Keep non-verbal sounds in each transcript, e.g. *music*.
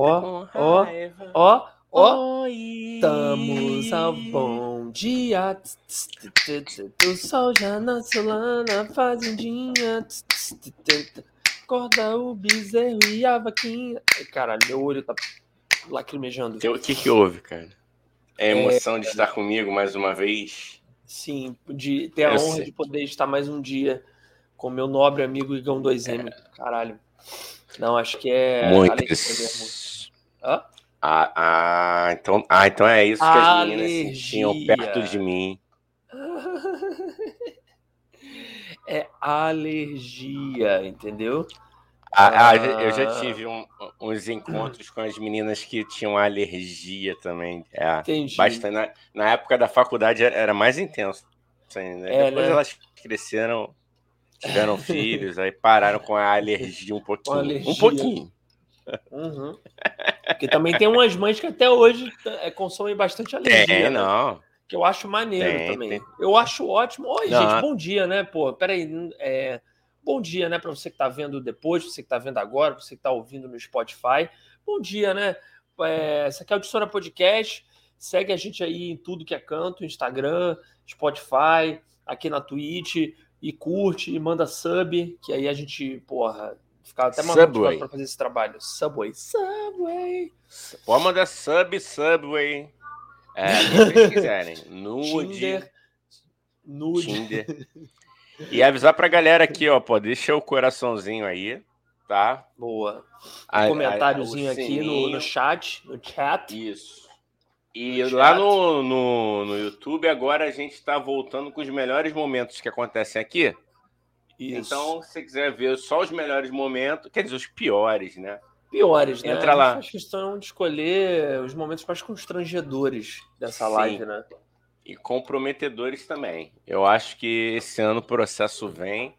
ó, ó, ó, ó, estamos ao bom dia. O sol já nasceu lá na fazendinha. Acorda o bezerro e a vaquinha. Ai, caralho, meu olho tá lacrimejando. O que, que houve, cara? É a emoção é... de estar comigo mais uma vez? Sim, de ter a Eu honra sei. de poder estar mais um dia com meu nobre amigo Igão 2M. É. Caralho. Não, acho que é. Muitas. Hã? Ah, ah, então, ah, então é isso que as meninas tinham perto de mim. *laughs* é alergia, entendeu? Ah, ah, eu já ah. tive um, uns encontros com as meninas que tinham alergia também. É, Entendi. Bastante. Na, na época da faculdade era mais intenso. Assim, né? É, Depois né? elas cresceram, tiveram *laughs* filhos, aí pararam com a alergia um pouquinho. Alergia. Um pouquinho. Uhum. Porque também tem umas mães que até hoje é, consomem bastante alergia. Tem, né? não. Que eu acho maneiro tem, também. Tem. Eu acho ótimo. Oi, não. gente, bom dia, né? Pô, peraí. É... Bom dia, né? Para você que está vendo depois, você que está vendo agora, você que está ouvindo no Spotify. Bom dia, né? É... Essa aqui é o Audiciona Podcast. Segue a gente aí em tudo que é canto, Instagram, Spotify, aqui na Twitch, e curte, e manda sub, que aí a gente, porra, Ficava até mais motivado para fazer esse trabalho. Subway. Subway. Pode mandar sub, Subway. É, se vocês quiserem. Nude. Tinder. Nude. Tinder. E avisar pra galera aqui, ó, pô, deixa o coraçãozinho aí, tá? Boa. Um comentáriozinho aqui no, no chat, no chat. Isso. E no lá no, no, no YouTube, agora a gente tá voltando com os melhores momentos que acontecem aqui. Isso. Então, se você quiser ver só os melhores momentos, quer dizer, os piores, né? Piores, né? Entra lá. Faz questão de escolher os momentos mais constrangedores dessa Sim. live, né? E comprometedores também. Eu acho que esse ano o processo vem.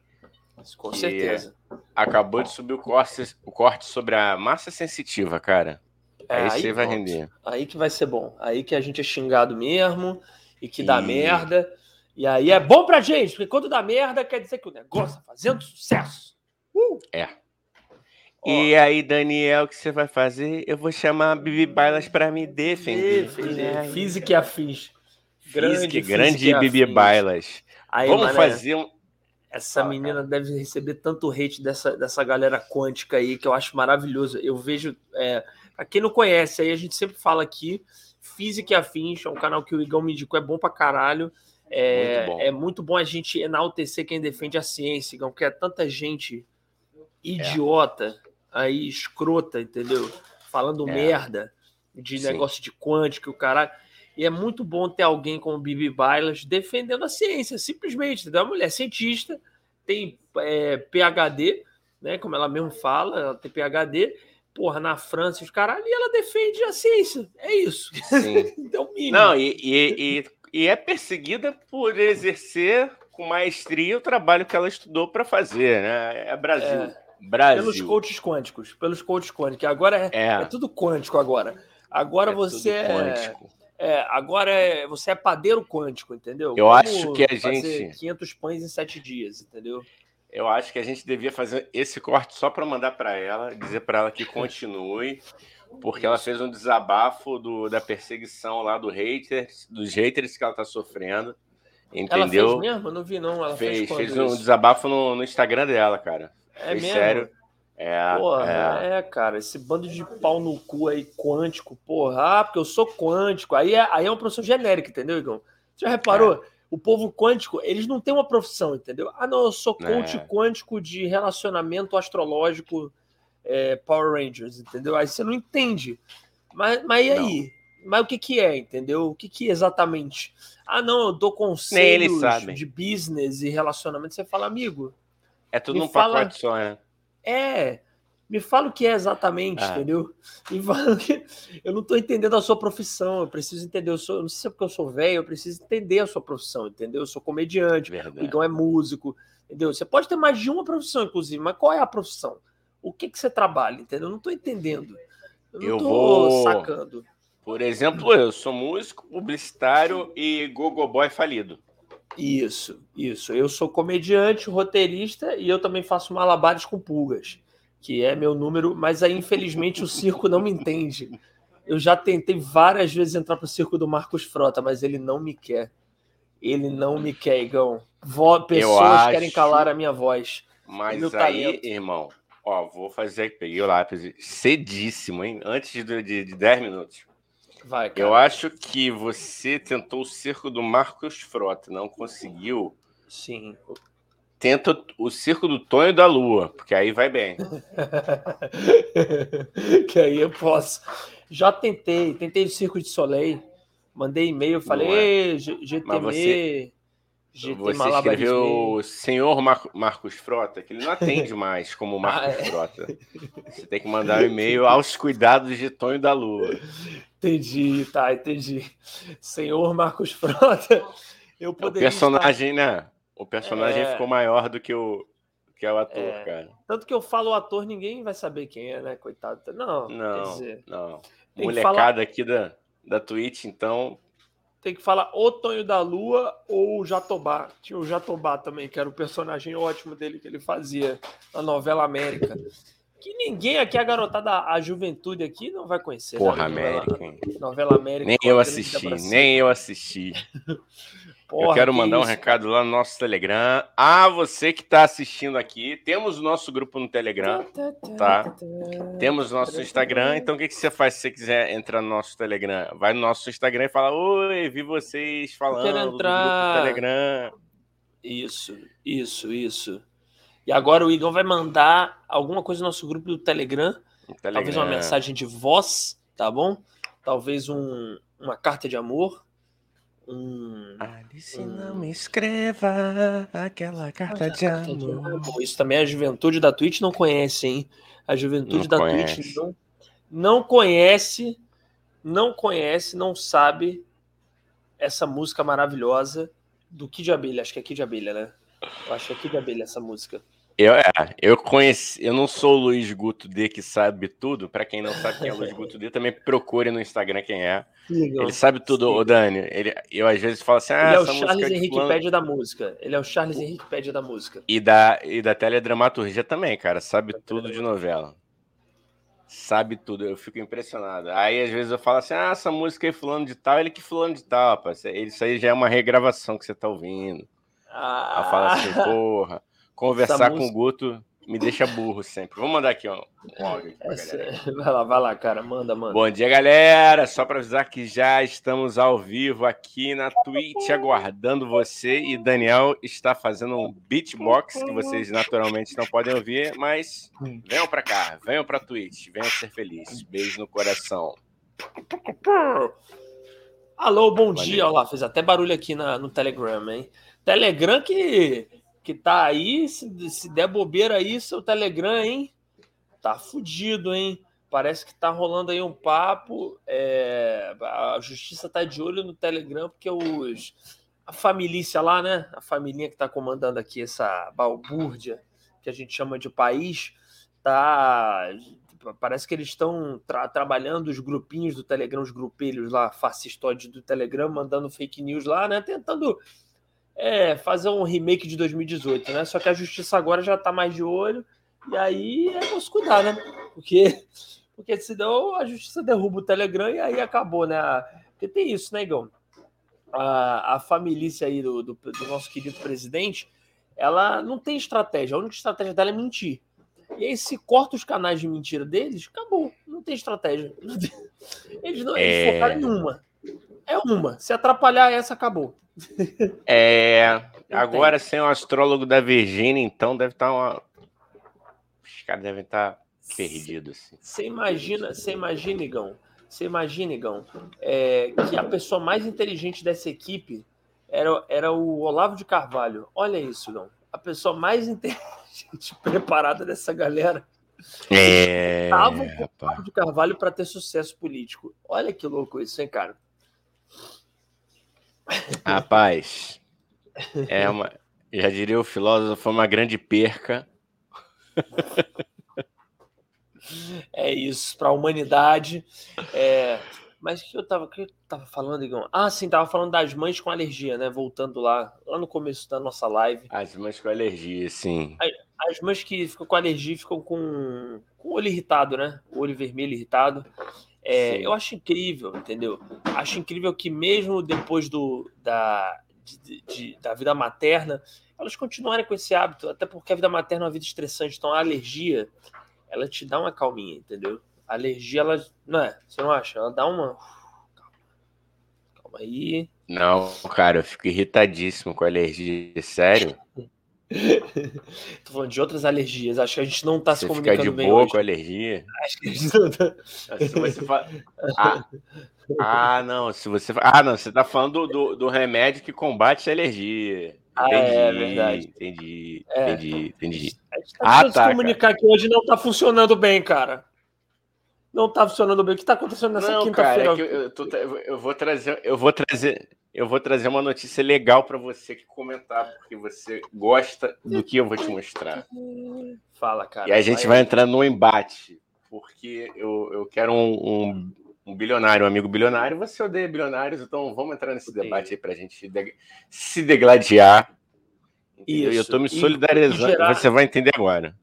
Com certeza. Acabou de subir o corte, o corte sobre a massa sensitiva, cara. É, aí, aí você vai render. Aí que vai ser bom. Aí que a gente é xingado mesmo e que dá e... merda. E aí é bom pra gente, porque quando dá merda, quer dizer que o negócio tá fazendo sucesso. Uh! É. E aí, Daniel, o que você vai fazer? Eu vou chamar a Bibi Bailas para me defender. defender. Física e afins. Grande, grande Bibi Bailas. Aí, Vamos mané, fazer um. Essa ah, menina cara. deve receber tanto hate dessa, dessa galera quântica aí, que eu acho maravilhoso. Eu vejo. É, pra quem não conhece, aí a gente sempre fala aqui. Física e Afins, é um canal que o Igão me indicou, é bom pra caralho. É muito, é muito bom a gente enaltecer quem defende a ciência, porque é tanta gente idiota é. aí, escrota, entendeu? Falando é. merda de Sim. negócio de quântico, o caralho. E é muito bom ter alguém como Bibi Bailas defendendo a ciência, simplesmente, entendeu? A mulher cientista, tem é, PhD, né? Como ela mesmo fala, ela tem PhD, porra, na França, os caralho, e ela defende a ciência. É isso. Sim. *laughs* então, mínimo. Não, e, e, e e é perseguida por exercer com maestria o trabalho que ela estudou para fazer, né? É Brasil. É, Brasil. Pelos coaches quânticos, pelos coaches quânticos. Agora é, é. é tudo quântico agora. Agora é você é, é, agora é, você é padeiro quântico, entendeu? Eu Como acho que a gente 500 pães em sete dias, entendeu? Eu acho que a gente devia fazer esse corte só para mandar para ela, dizer para ela que continue, porque ela fez um desabafo do, da perseguição lá do haters, dos haters que ela tá sofrendo. Entendeu? Ela fez mesmo? Eu não vi, não. Ela fez, fez, fez um desabafo no, no, Instagram dela, cara. É mesmo? Sério. É, porra, é. é. cara, esse bando de pau no cu aí, quântico, porra, ah, porque eu sou quântico. Aí é, aí é uma profissão genérica, entendeu, Igor? Você já reparou? É. O povo quântico, eles não têm uma profissão, entendeu? Ah, não, eu sou coach é. quântico de relacionamento astrológico é, Power Rangers, entendeu? Aí você não entende. Mas, mas e aí? Não. Mas o que, que é, entendeu? O que, que exatamente? Ah, não, eu dou conselhos de business e relacionamento. Você fala, amigo. É tudo num fala... pacote só, né? É. Me fala o que é exatamente, ah. entendeu? Me fala que... *laughs* Eu não estou entendendo a sua profissão. Eu preciso entender. Eu, sou... eu não sei se é porque eu sou velho, eu preciso entender a sua profissão, entendeu? Eu sou comediante, Verdade. o Igão é músico, entendeu? Você pode ter mais de uma profissão, inclusive, mas qual é a profissão? O que, que você trabalha, entendeu? Eu não estou entendendo. Eu não estou vou... sacando. Por exemplo, eu sou músico, publicitário e gogoboy falido. Isso, isso. Eu sou comediante, roteirista e eu também faço malabares com pulgas. que é meu número, mas aí infelizmente o circo não me entende. Eu já tentei várias vezes entrar pro circo do Marcos Frota, mas ele não me quer. Ele não me quer, Igão. Pessoas acho... querem calar a minha voz. Mas aí, talento. irmão, ó, vou fazer. Peguei o lápis cedíssimo, hein? Antes de, de, de 10 minutos. Vai, cara. Eu acho que você tentou o circo do Marcos Frota, não conseguiu. Sim. Tenta o circo do Tonho da Lua, porque aí vai bem. *laughs* que aí eu posso. Já tentei, tentei o circo de Soleil, mandei e-mail, falei, é. GTM. Você... GT Você escreveu Senhor Mar Marcos Frota, que ele não atende mais como *laughs* Marcos ah, é. Frota. Você tem que mandar um e-mail aos cuidados de Tonho da Lua. Entendi, tá, entendi. Senhor Marcos Frota, eu poderia. O personagem, estar... né? O personagem é... ficou maior do que o, que é o ator, é... cara. Tanto que eu falo o ator, ninguém vai saber quem é, né? Coitado. Não, não, dizer, não. Molecada falar... aqui da, da Twitch, então, tem que falar o Tonho da Lua ou o Jatobá. Tinha o Jatobá também, que era o personagem ótimo dele que ele fazia na novela América. Que ninguém aqui, a garotada, a juventude aqui, não vai conhecer. Né? Porra, né? América. Novela, novela América. Nem eu assisti, nem eu assisti. *laughs* Porra, eu quero mandar um recado lá no nosso Telegram. Ah, você que está assistindo aqui, temos o nosso grupo no Telegram, tá? Temos o nosso Instagram. Então, o que, que você faz se você quiser entrar no nosso Telegram? Vai no nosso Instagram e fala: Oi, vi vocês falando quero entrar. do Telegram. Isso, isso, isso. E agora o Igor vai mandar alguma coisa no nosso grupo do Telegram. Telegram. Talvez uma mensagem de voz, tá bom? Talvez um, uma carta de amor um. Alice, um... não me escreva aquela carta de amor. Isso também a juventude da Twitch não conhece, hein? A juventude não da conhece. Twitch não, não conhece, não conhece, não sabe essa música maravilhosa do Kid Abelha. Acho que é Kid Abelha, né? Eu acho que é Kid Abelha essa música. Eu, é, eu conheci, eu não sou o Luiz Guto D que sabe tudo. Para quem não sabe quem é o Luiz Guto D, também procure no Instagram quem é. Legal. Ele sabe tudo, o Dani. Ele, eu às vezes falo assim: ah, ele é o Charles é Henrique Pédia da música. Ele é o Charles Henrique Pédia da música. E da, e da teledramaturgia também, cara. Sabe tudo de novela. Sabe tudo, eu fico impressionado. Aí às vezes eu falo assim: ah, essa música é fulano de tal, ele que fulano de tal, rapaz. Isso aí já é uma regravação que você tá ouvindo. Ah. Aí fala assim, porra. Conversar com o Guto me deixa burro sempre. Vou mandar aqui um, um áudio galera. *laughs* Vai lá, vai lá, cara. Manda, manda. Bom dia, galera. Só para avisar que já estamos ao vivo aqui na Twitch, aguardando você. E Daniel está fazendo um beatbox que vocês naturalmente não podem ouvir, mas venham para cá, venham para Twitch, venham ser felizes. Beijo no coração. Alô, bom Valeu. dia. Olha lá, fez até barulho aqui na, no Telegram, hein? Telegram que que tá aí, se, se der bobeira aí, seu Telegram, hein? Tá fudido, hein? Parece que tá rolando aí um papo. É, a justiça tá de olho no Telegram, porque os. A família lá, né? A família que tá comandando aqui essa balbúrdia que a gente chama de país, tá. Parece que eles estão tra trabalhando os grupinhos do Telegram, os grupelhos lá, fascistoides do Telegram, mandando fake news lá, né? Tentando é, fazer um remake de 2018, né? Só que a justiça agora já tá mais de olho, e aí é vamos cuidar, né? Porque, *laughs* porque senão a justiça derruba o Telegram e aí acabou, né? Porque tem isso, né, Igão? A, a família aí do, do, do nosso querido presidente, ela não tem estratégia, a única estratégia dela é mentir. E aí, se corta os canais de mentira deles, acabou. Não tem estratégia. *laughs* Eles não eles é... focaram em uma. É uma. Se atrapalhar essa, acabou. É. *laughs* Agora, sem o astrólogo da Virgínia, então deve estar tá uma. Os caras devem estar tá perdidos. Assim. Você imagina, você imagina, Igão, você imagina, Igão, é, que a pessoa mais inteligente dessa equipe era, era o Olavo de Carvalho. Olha isso, Igão. A pessoa mais inteligente *laughs* preparada dessa galera. É. Estava o Olavo de Carvalho para ter sucesso político. Olha que louco isso, hein, cara? Rapaz, é uma, já diria o filósofo, foi uma grande perca. É isso, para a humanidade. É... Mas o que eu estava que eu tava falando, Igor? Ah, sim, tava falando das mães com alergia, né? Voltando lá, lá no começo da nossa live. As mães com alergia, sim. As mães que ficam com alergia ficam com, com o olho irritado, né? O olho vermelho irritado. É, eu acho incrível, entendeu? Acho incrível que mesmo depois do, da, de, de, da vida materna, elas continuarem com esse hábito, até porque a vida materna é uma vida estressante, então a alergia, ela te dá uma calminha, entendeu? A alergia, ela, não é? Você não acha? Ela dá uma... Calma, calma aí. Não, cara, eu fico irritadíssimo com alergia, sério. *laughs* *laughs* Tô falando de outras alergias. Acho que a gente não tá você se comunicando fica de boa hoje. com alergia? Acho que a gente não tá... fala... *laughs* ah, ah, não. Se você... Ah, não. Você tá falando do, do, do remédio que combate a alergia. Ah, entendi, é verdade. Entendi, É. entendi, entendi. A gente tá Ah, tá, se comunicar que hoje não tá funcionando bem, cara. Não tá funcionando bem. O que tá acontecendo nessa cara, quinta-feira? é eu, eu eu vou trazer, eu vou trazer, eu vou trazer uma notícia legal para você que comentar, porque você gosta do que eu vou te mostrar. Fala, cara. E a gente vai entrar no embate, porque eu, eu quero um, um, um bilionário, um amigo bilionário, você odeia bilionários, então vamos entrar nesse Odeio. debate aí pra gente de- se degladiar. entendeu? E eu Isso. tô me solidarizando, gerar- você vai entender agora.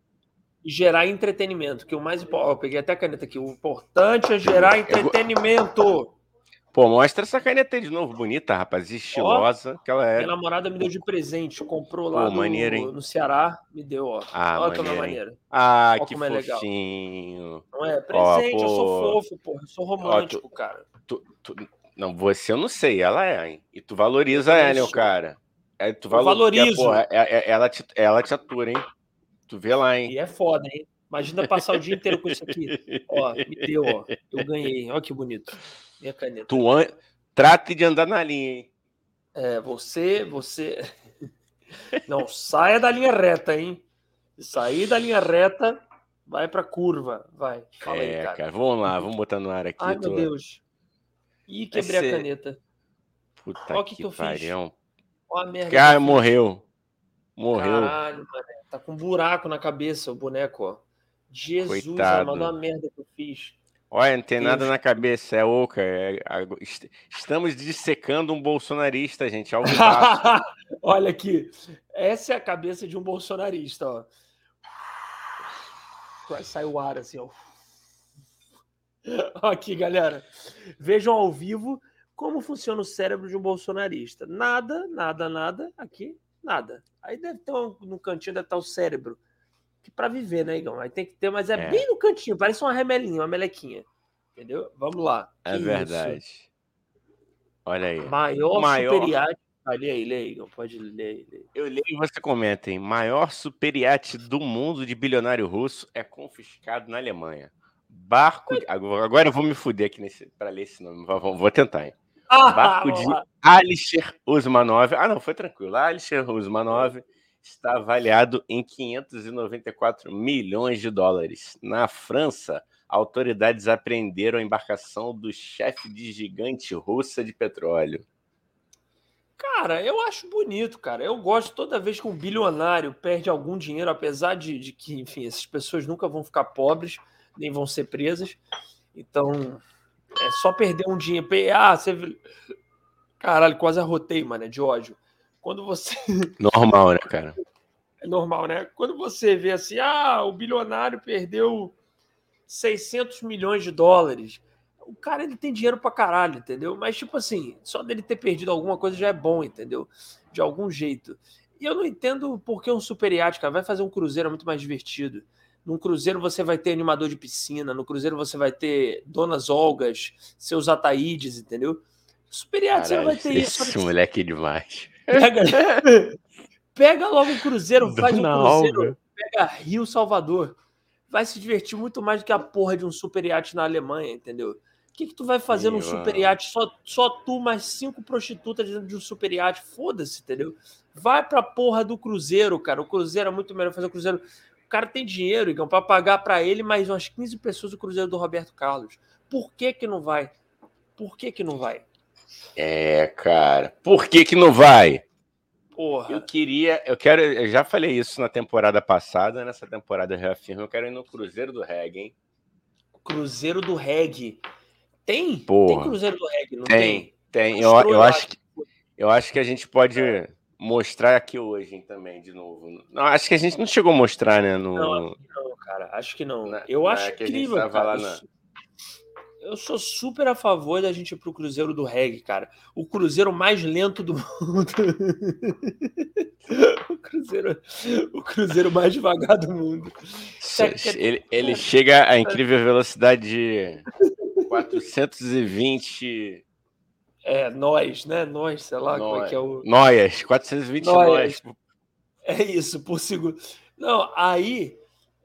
E gerar entretenimento, que o mais importante. Eu peguei até a caneta aqui. O importante é gerar entretenimento. Pô, mostra essa caneta aí de novo, bonita, rapaz, estilosa, que ela é. Minha namorada me deu de presente. Comprou lá Pô, no, maneiro, no Ceará. Me deu, ó. Ah, Olha como é maneiro. Ah, Ó que como é legal. fofinho. Não é? Presente, eu sou fofo, porra. Eu sou romântico, cara. Tu- tu- Não, você eu não sei, ela é, hein? E tu valoriza ela, o cara? É, tu valor- valorizo. porque, porra, é- é- ela, te, ela te atura, hein? Tu vê lá, hein? E é foda, hein? Imagina passar o dia inteiro com isso aqui. Ó, me deu, ó. Eu ganhei. Ó que bonito. Minha caneta. Tu an... trate de andar na linha, hein? É, você, você. *laughs* Não, saia da linha reta, hein? Sair da linha reta, vai pra curva. Vai. Fala é, aí, cara. cara. Vamos lá, vamos botar no ar aqui. Ai, tu- meu Deus. Ih, quebrei ser- a caneta. Puta Ó o que que, eu fiz. pariu. Ó a merda. Cara, fiz. morreu. Morreu. Caralho, mano. Tá com um buraco na cabeça o boneco, ó. Jesus, amado, a merda que eu fiz. Olha, não tem nada na cabeça, é oca. é- Estamos dissecando um bolsonarista, gente. Ao. *laughs* Olha aqui. Essa é a cabeça de um bolsonarista, ó. Sai o ar assim, *laughs* ó. Aqui, galera. Vejam ao vivo como funciona o cérebro de um bolsonarista. Nada, nada, nada. Aqui, nada. Aí deve ter um, no cantinho deve estar o cérebro. Que para viver, né, Igão? Aí tem que ter, mas é, É. bem no cantinho, parece uma remelinha, uma melequinha. Entendeu? Vamos lá. É Que isso? verdade. Olha aí. Maior, Maior- superior. Ah, lê aí, lê aí, Igão. Pode ler lê. Eu leio e você comenta, hein? Maior superiate do mundo de bilionário russo é confiscado na Alemanha. Barco. de- Agora eu vou me fuder aqui nesse... para ler esse nome. Vou, tentar, hein? Barco vamos de. Alisher Usmanov. Ah, não, foi tranquilo. Alisher Usmanov está avaliado em 594 milhões de dólares. Na França, autoridades apreenderam a embarcação do chefe de gigante russa de petróleo. Cara, eu acho bonito, cara. Eu gosto toda vez que um bilionário perde algum dinheiro, apesar de, de que, enfim, essas pessoas nunca vão ficar pobres, nem vão ser presas. Então, é só perder um dinheiro. Ah, você. Caralho, quase arrotei, mano, de ódio. Quando você. *laughs* Normal, né, cara? É normal, né? Quando você vê assim, ah, o bilionário perdeu 600 milhões de dólares. O cara, ele tem dinheiro pra caralho, entendeu? Mas, tipo assim, só dele ter perdido alguma coisa já é bom, entendeu? De algum jeito. E eu não entendo por que um super iate, cara. Vai fazer um cruzeiro é muito mais divertido. Num cruzeiro você vai ter animador de piscina, no cruzeiro você vai ter donas Olgas, seus Ataídes, entendeu? Super iate você não vai Caralho, ter isso. esse moleque é demais. Pega, *laughs* pega logo um cruzeiro, faz um cruzeiro, pega Rio Salvador. Vai se divertir muito mais do que a porra de um super iate na Alemanha, entendeu? O que, que tu vai fazer num Sim, super iate? Só, só tu mais cinco prostitutas dentro de um super iate? Foda-se, entendeu? Vai pra porra do cruzeiro, cara. O cruzeiro é muito melhor fazer o cruzeiro. O cara tem dinheiro, Igão, pra pagar pra ele mais umas 15 pessoas o cruzeiro do Roberto Carlos. Por que que não vai? Por que que não vai? É, cara. Por que que não vai? Porra. Eu queria, eu quero, eu já falei isso na temporada passada, nessa temporada eu reafirmo, eu quero ir no Cruzeiro do Reggae, hein? Cruzeiro do Reggae. Tem? Porra. Tem Cruzeiro do Reggae, não Tem, tem? tem. Eu, eu acho que eu acho que a gente pode mostrar aqui hoje também, de novo. Não, acho que a gente não chegou a mostrar, né? No... Não, não cara, acho que não. Na, eu acho que incrível, cara. Na... Eu sou super a favor da gente ir pro Cruzeiro do Reggae, cara. O Cruzeiro mais lento do *laughs* mundo. o, cruzeiro, o Cruzeiro mais devagar do mundo. Ele, ele chega a incrível velocidade de 420 é, nós, né? Nós, sei lá como é que é o. Noias, 420 nós. É isso, por segundo. Não, aí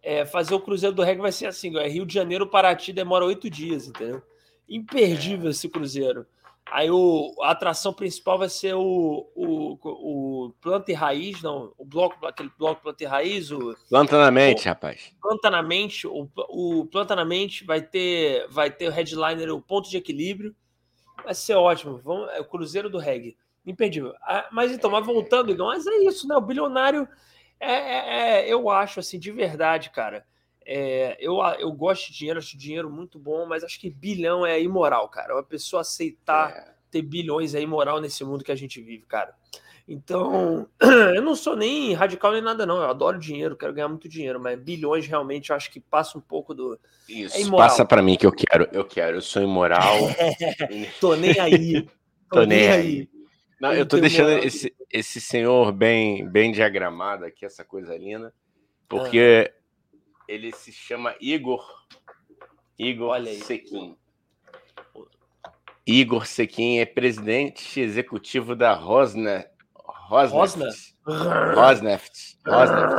é, fazer o Cruzeiro do Reggae vai ser assim: é Rio de Janeiro, Paraty demora oito dias, entendeu? Imperdível é. esse Cruzeiro. Aí o, a atração principal vai ser o, o, o Planta e Raiz, não, o bloco, aquele bloco Planta e Raiz. O, planta na mente, o, rapaz. Planta na mente, o, o Planta na mente vai ter, vai ter o headliner, o ponto de equilíbrio. Vai ser ótimo. Vamos, é o Cruzeiro do Reggae. Imperdível. Ah, mas então, mas voltando, Igor, mas é isso, né? O bilionário, é, é, é, eu acho, assim, de verdade, cara. É, eu, eu gosto de dinheiro, acho dinheiro muito bom, mas acho que bilhão é imoral, cara. Uma pessoa aceitar é. ter bilhões é imoral nesse mundo que a gente vive, cara. Então, *clears throat* eu não sou nem radical nem nada, não. Eu adoro dinheiro, quero ganhar muito dinheiro, mas bilhões realmente eu acho que passa um pouco do. Isso, é passa para mim que eu quero, eu quero, eu sou imoral. *laughs* tô nem aí. Tô, tô nem aí. aí. Não, eu tô deixando esse, esse senhor bem, bem diagramado aqui, essa coisa linda, porque ah. ele se chama Igor. Igor Olha aí. Sequim. Igor Sequim é presidente executivo da Rosner Rosneft. Rosneft. Rosneft.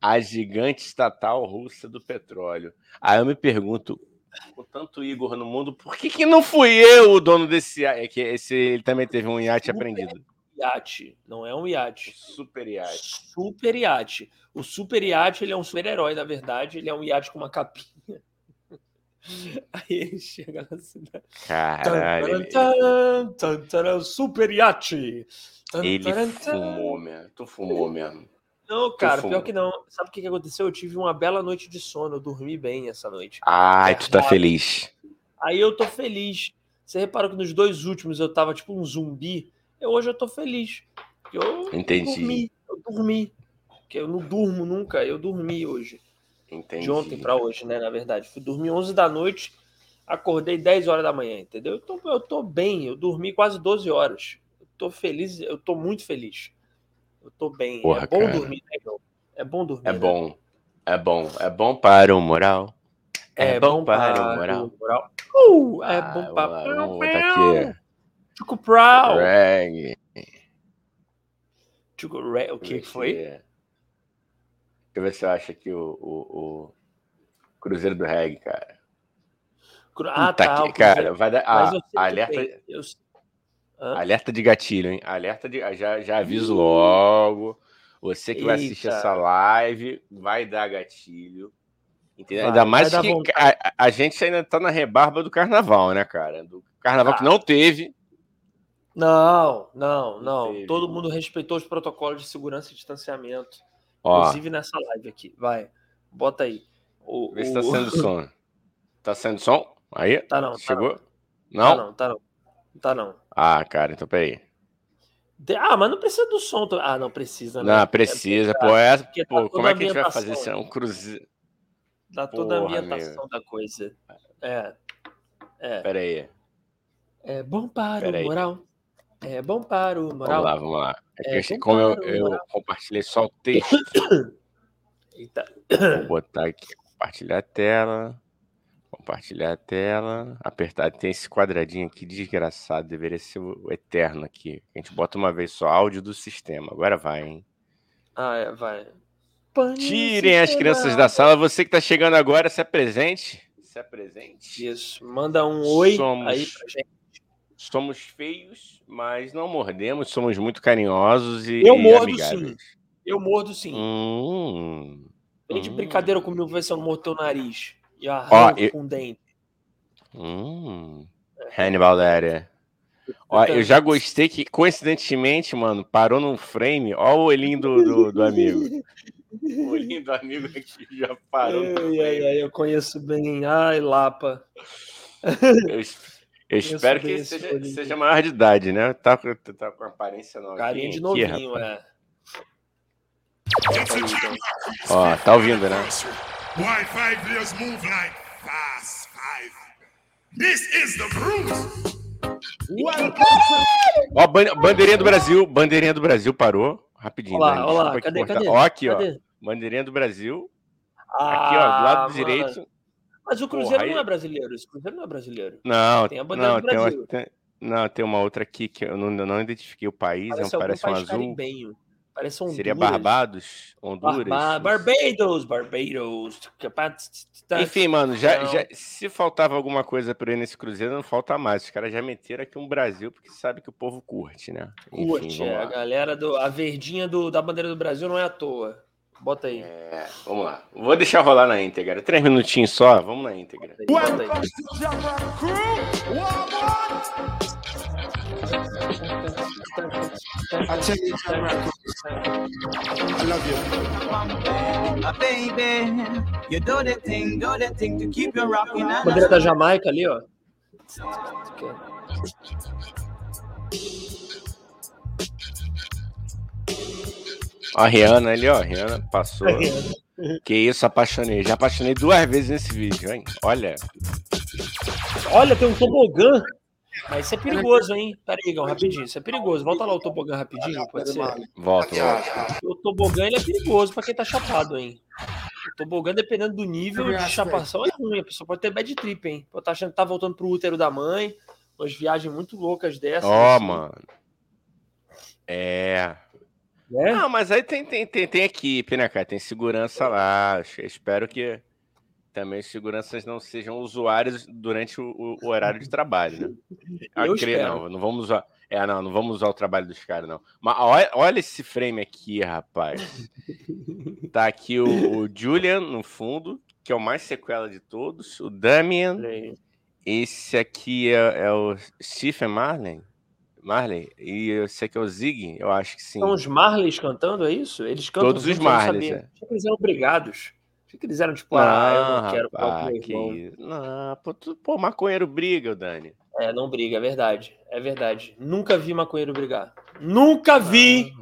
A gigante estatal russa do petróleo. Aí eu me pergunto, com tanto Igor no mundo, por que, que não fui eu o dono desse? É que esse, ele também teve um iate Super apreendido. Iate, não é um iate. Super iate. Super iate. O super iate, ele é um super-herói, na verdade. Ele é um iate com uma capinha. *laughs* Aí ele chega na cidade. Caralho. super iate. Ele fumou mesmo. Tu fumou mesmo. Não, cara, pior que não. Sabe o que aconteceu? Eu tive uma bela noite de sono. Eu dormi bem essa noite. Ai, é tu tá feliz. Aí eu tô feliz. Você reparou que nos dois últimos eu tava tipo um zumbi. Eu, hoje eu tô feliz. Eu Entendi. dormi. Eu dormi. Porque eu não durmo nunca. Eu dormi hoje. Entendi. De ontem para hoje, né? Na verdade. Fui dormir 11 da noite. Acordei 10 horas da manhã, entendeu? Eu tô, eu tô bem. Eu dormi quase 12 horas tô feliz, eu tô muito feliz. Eu tô bem. Porra, é bom cara. dormir, né, João? É bom dormir. É né? bom. É bom. É bom para o moral. É, é bom, bom, para, o moral. moral. Uh, é ah, bom para o moral. Chico Prowl. Reg. Chico Reg. O que foi? Deixa eu ver se eu acho aqui o, o, o Cruzeiro do Reg, cara. Ah, Puta tá. Que, cara, vai dar. Ah, alerta. Eu? Alerta de gatilho, hein? Alerta de. Já, já aviso logo. Você que Eita. vai assistir essa live vai dar gatilho. Entendeu? Vai, ainda mais que a, a, gente ainda tá na rebarba do carnaval, né, cara? Do carnaval que não teve. Não, não, não. não Todo mundo respeitou os protocolos de segurança e distanciamento. Ó, inclusive nessa live aqui. Vai, bota aí. O, Vê o... se tá sendo *laughs* som. Tá sendo som? Aí? Tá não. Tá Chegou? Tá não. Tá não, tá não. Tá não. Ah, cara, então peraí. Ah, mas não precisa do som. Ah, não precisa, né? Não, precisa. É pô, é, pô, como é que a gente vai fazer isso? É um cruzeiro. Dá toda Porra, a ambientação da coisa. É. É. Pera aí. É bom para Pera o moral. É bom para o moral. Vamos lá, vamos lá. É é como eu, eu compartilhei só o texto. Eita. Vou botar aqui, compartilhar a tela. Compartilhar a tela. Apertar. Tem esse quadradinho aqui desgraçado. Deveria ser o eterno aqui. A gente bota uma vez só áudio do sistema. Agora vai, hein? Ah, é, vai. Tirem as crianças da sala. Você que está chegando agora, se apresente. Se apresente. Isso. Manda um oi somos, aí pra gente. Somos feios, mas não mordemos. Somos muito carinhosos e. Eu mordo amigáveis. sim. Eu mordo sim. Hum, Tem de hum. brincadeira comigo, ver se eu não mordo teu nariz. E arranca eu... com dente. Hum, Hannibal. Ó, eu já gostei que, coincidentemente, mano, parou num frame. Ó o olhinho do, do, do amigo. o olhinho do amigo aqui já parou. Ai, ai, ai, eu conheço bem. Ai, Lapa. eu, Eu espero que seja, seja, maior de idade, né? Tá, tá com aparência nova. Carinha de novinho, aqui, é. Ó, tá ouvindo, né? Why five years move like fast five? This is the Bruce. Ó, bandeirinha do Brasil, bandeirinha do Brasil parou. Rapidinho. Olá, Dani, olá, cadê, cadê? Ó, aqui, cadê? ó. Bandeirinha do Brasil. Ah, aqui, ó, do lado mano. direito. Mas o Cruzeiro Porra, não é brasileiro. Esse Cruzeiro não é brasileiro. Não, tem a bandeira não, do Brasil. Tem uma, tem, não, tem uma outra aqui que eu não, não identifiquei o país. Parece, não, parece um azul. Carimbenho. Parece Honduras. Seria Barbados? Honduras? Barbados, Barbados. Enfim, mano, já, já, se faltava alguma coisa por aí nesse Cruzeiro, não falta mais. Os caras já meteram aqui um Brasil, porque sabe que o povo curte, né? Curte, é. A galera do. A verdinha do, da bandeira do Brasil não é à toa. Bota aí. É, vamos lá. Vou deixar rolar na íntegra. Três minutinhos só, vamos na íntegra. Bota aí, bota I love you. baby, you do the thing, do the thing to keep you rocking. Bandeira da Jamaica ali, ó. Ó, a Rihanna ali, ó. A Rihanna passou. Que isso, apaixonei. Já apaixonei duas vezes nesse vídeo, hein? Olha. Olha, tem um tobogã. Mas isso é perigoso, hein? Pera aí, Igão, rapidinho. Isso é perigoso. Volta lá o tobogã rapidinho, pode ser? Volta, volta. O tobogã ele é perigoso pra quem tá chapado, hein? O tobogã, dependendo do nível de chapação, é ruim. A pessoa pode ter bad trip, hein? Pode estar tá achando que tá voltando pro útero da mãe. Umas viagens muito loucas dessas. Ó, oh, assim. mano. É. É? Não, mas aí tem, tem, tem, tem equipe, né, cara? Tem segurança lá. Espero que também os seguranças não sejam usuários durante o, o horário de trabalho, né? Eu Acre... Não, não vamos usar. É, não, não vamos usar o trabalho dos caras, não. Mas olha, olha, esse frame aqui, rapaz. *laughs* Tá aqui o, o, Julian no fundo, que é o mais sequela de todos. O Damian. Esse aqui é, é o Stephen Marley. Marley. E esse aqui é o Zig, eu acho que sim. São os Marleys cantando, é isso? Eles cantam Todos os Marleys. É. Eles eram obrigados. O que eles eram tipo, não, ah, eu não quero rapaz, que... Não, pô, tu, pô, maconheiro briga, Dani. É, não briga, é verdade. É verdade. Nunca vi maconheiro brigar. Nunca vi!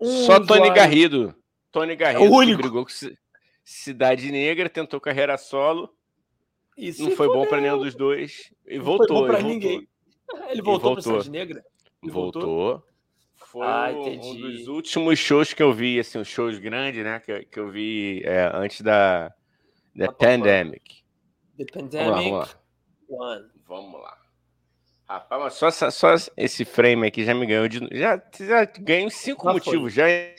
Um Só usuário... Tony Garrido. Tony é Garrido é o único. brigou com Cidade Negra, tentou carreira solo. Isso não foi bom para nenhum dos dois. E não voltou. Foi bom pra ninguém. *laughs* Ele voltou, voltou. para Cidade Negra? Ele voltou. voltou. Foi ah, um dos últimos shows que eu vi, assim, os shows grandes, né? Que, que eu vi é, antes da The Pandemic. The Pandemic. Vamos lá, vamos lá. Vamos lá. Rapaz, mas só, só esse frame aqui já me ganhou de. Já, já ganhei cinco já motivos. Já em...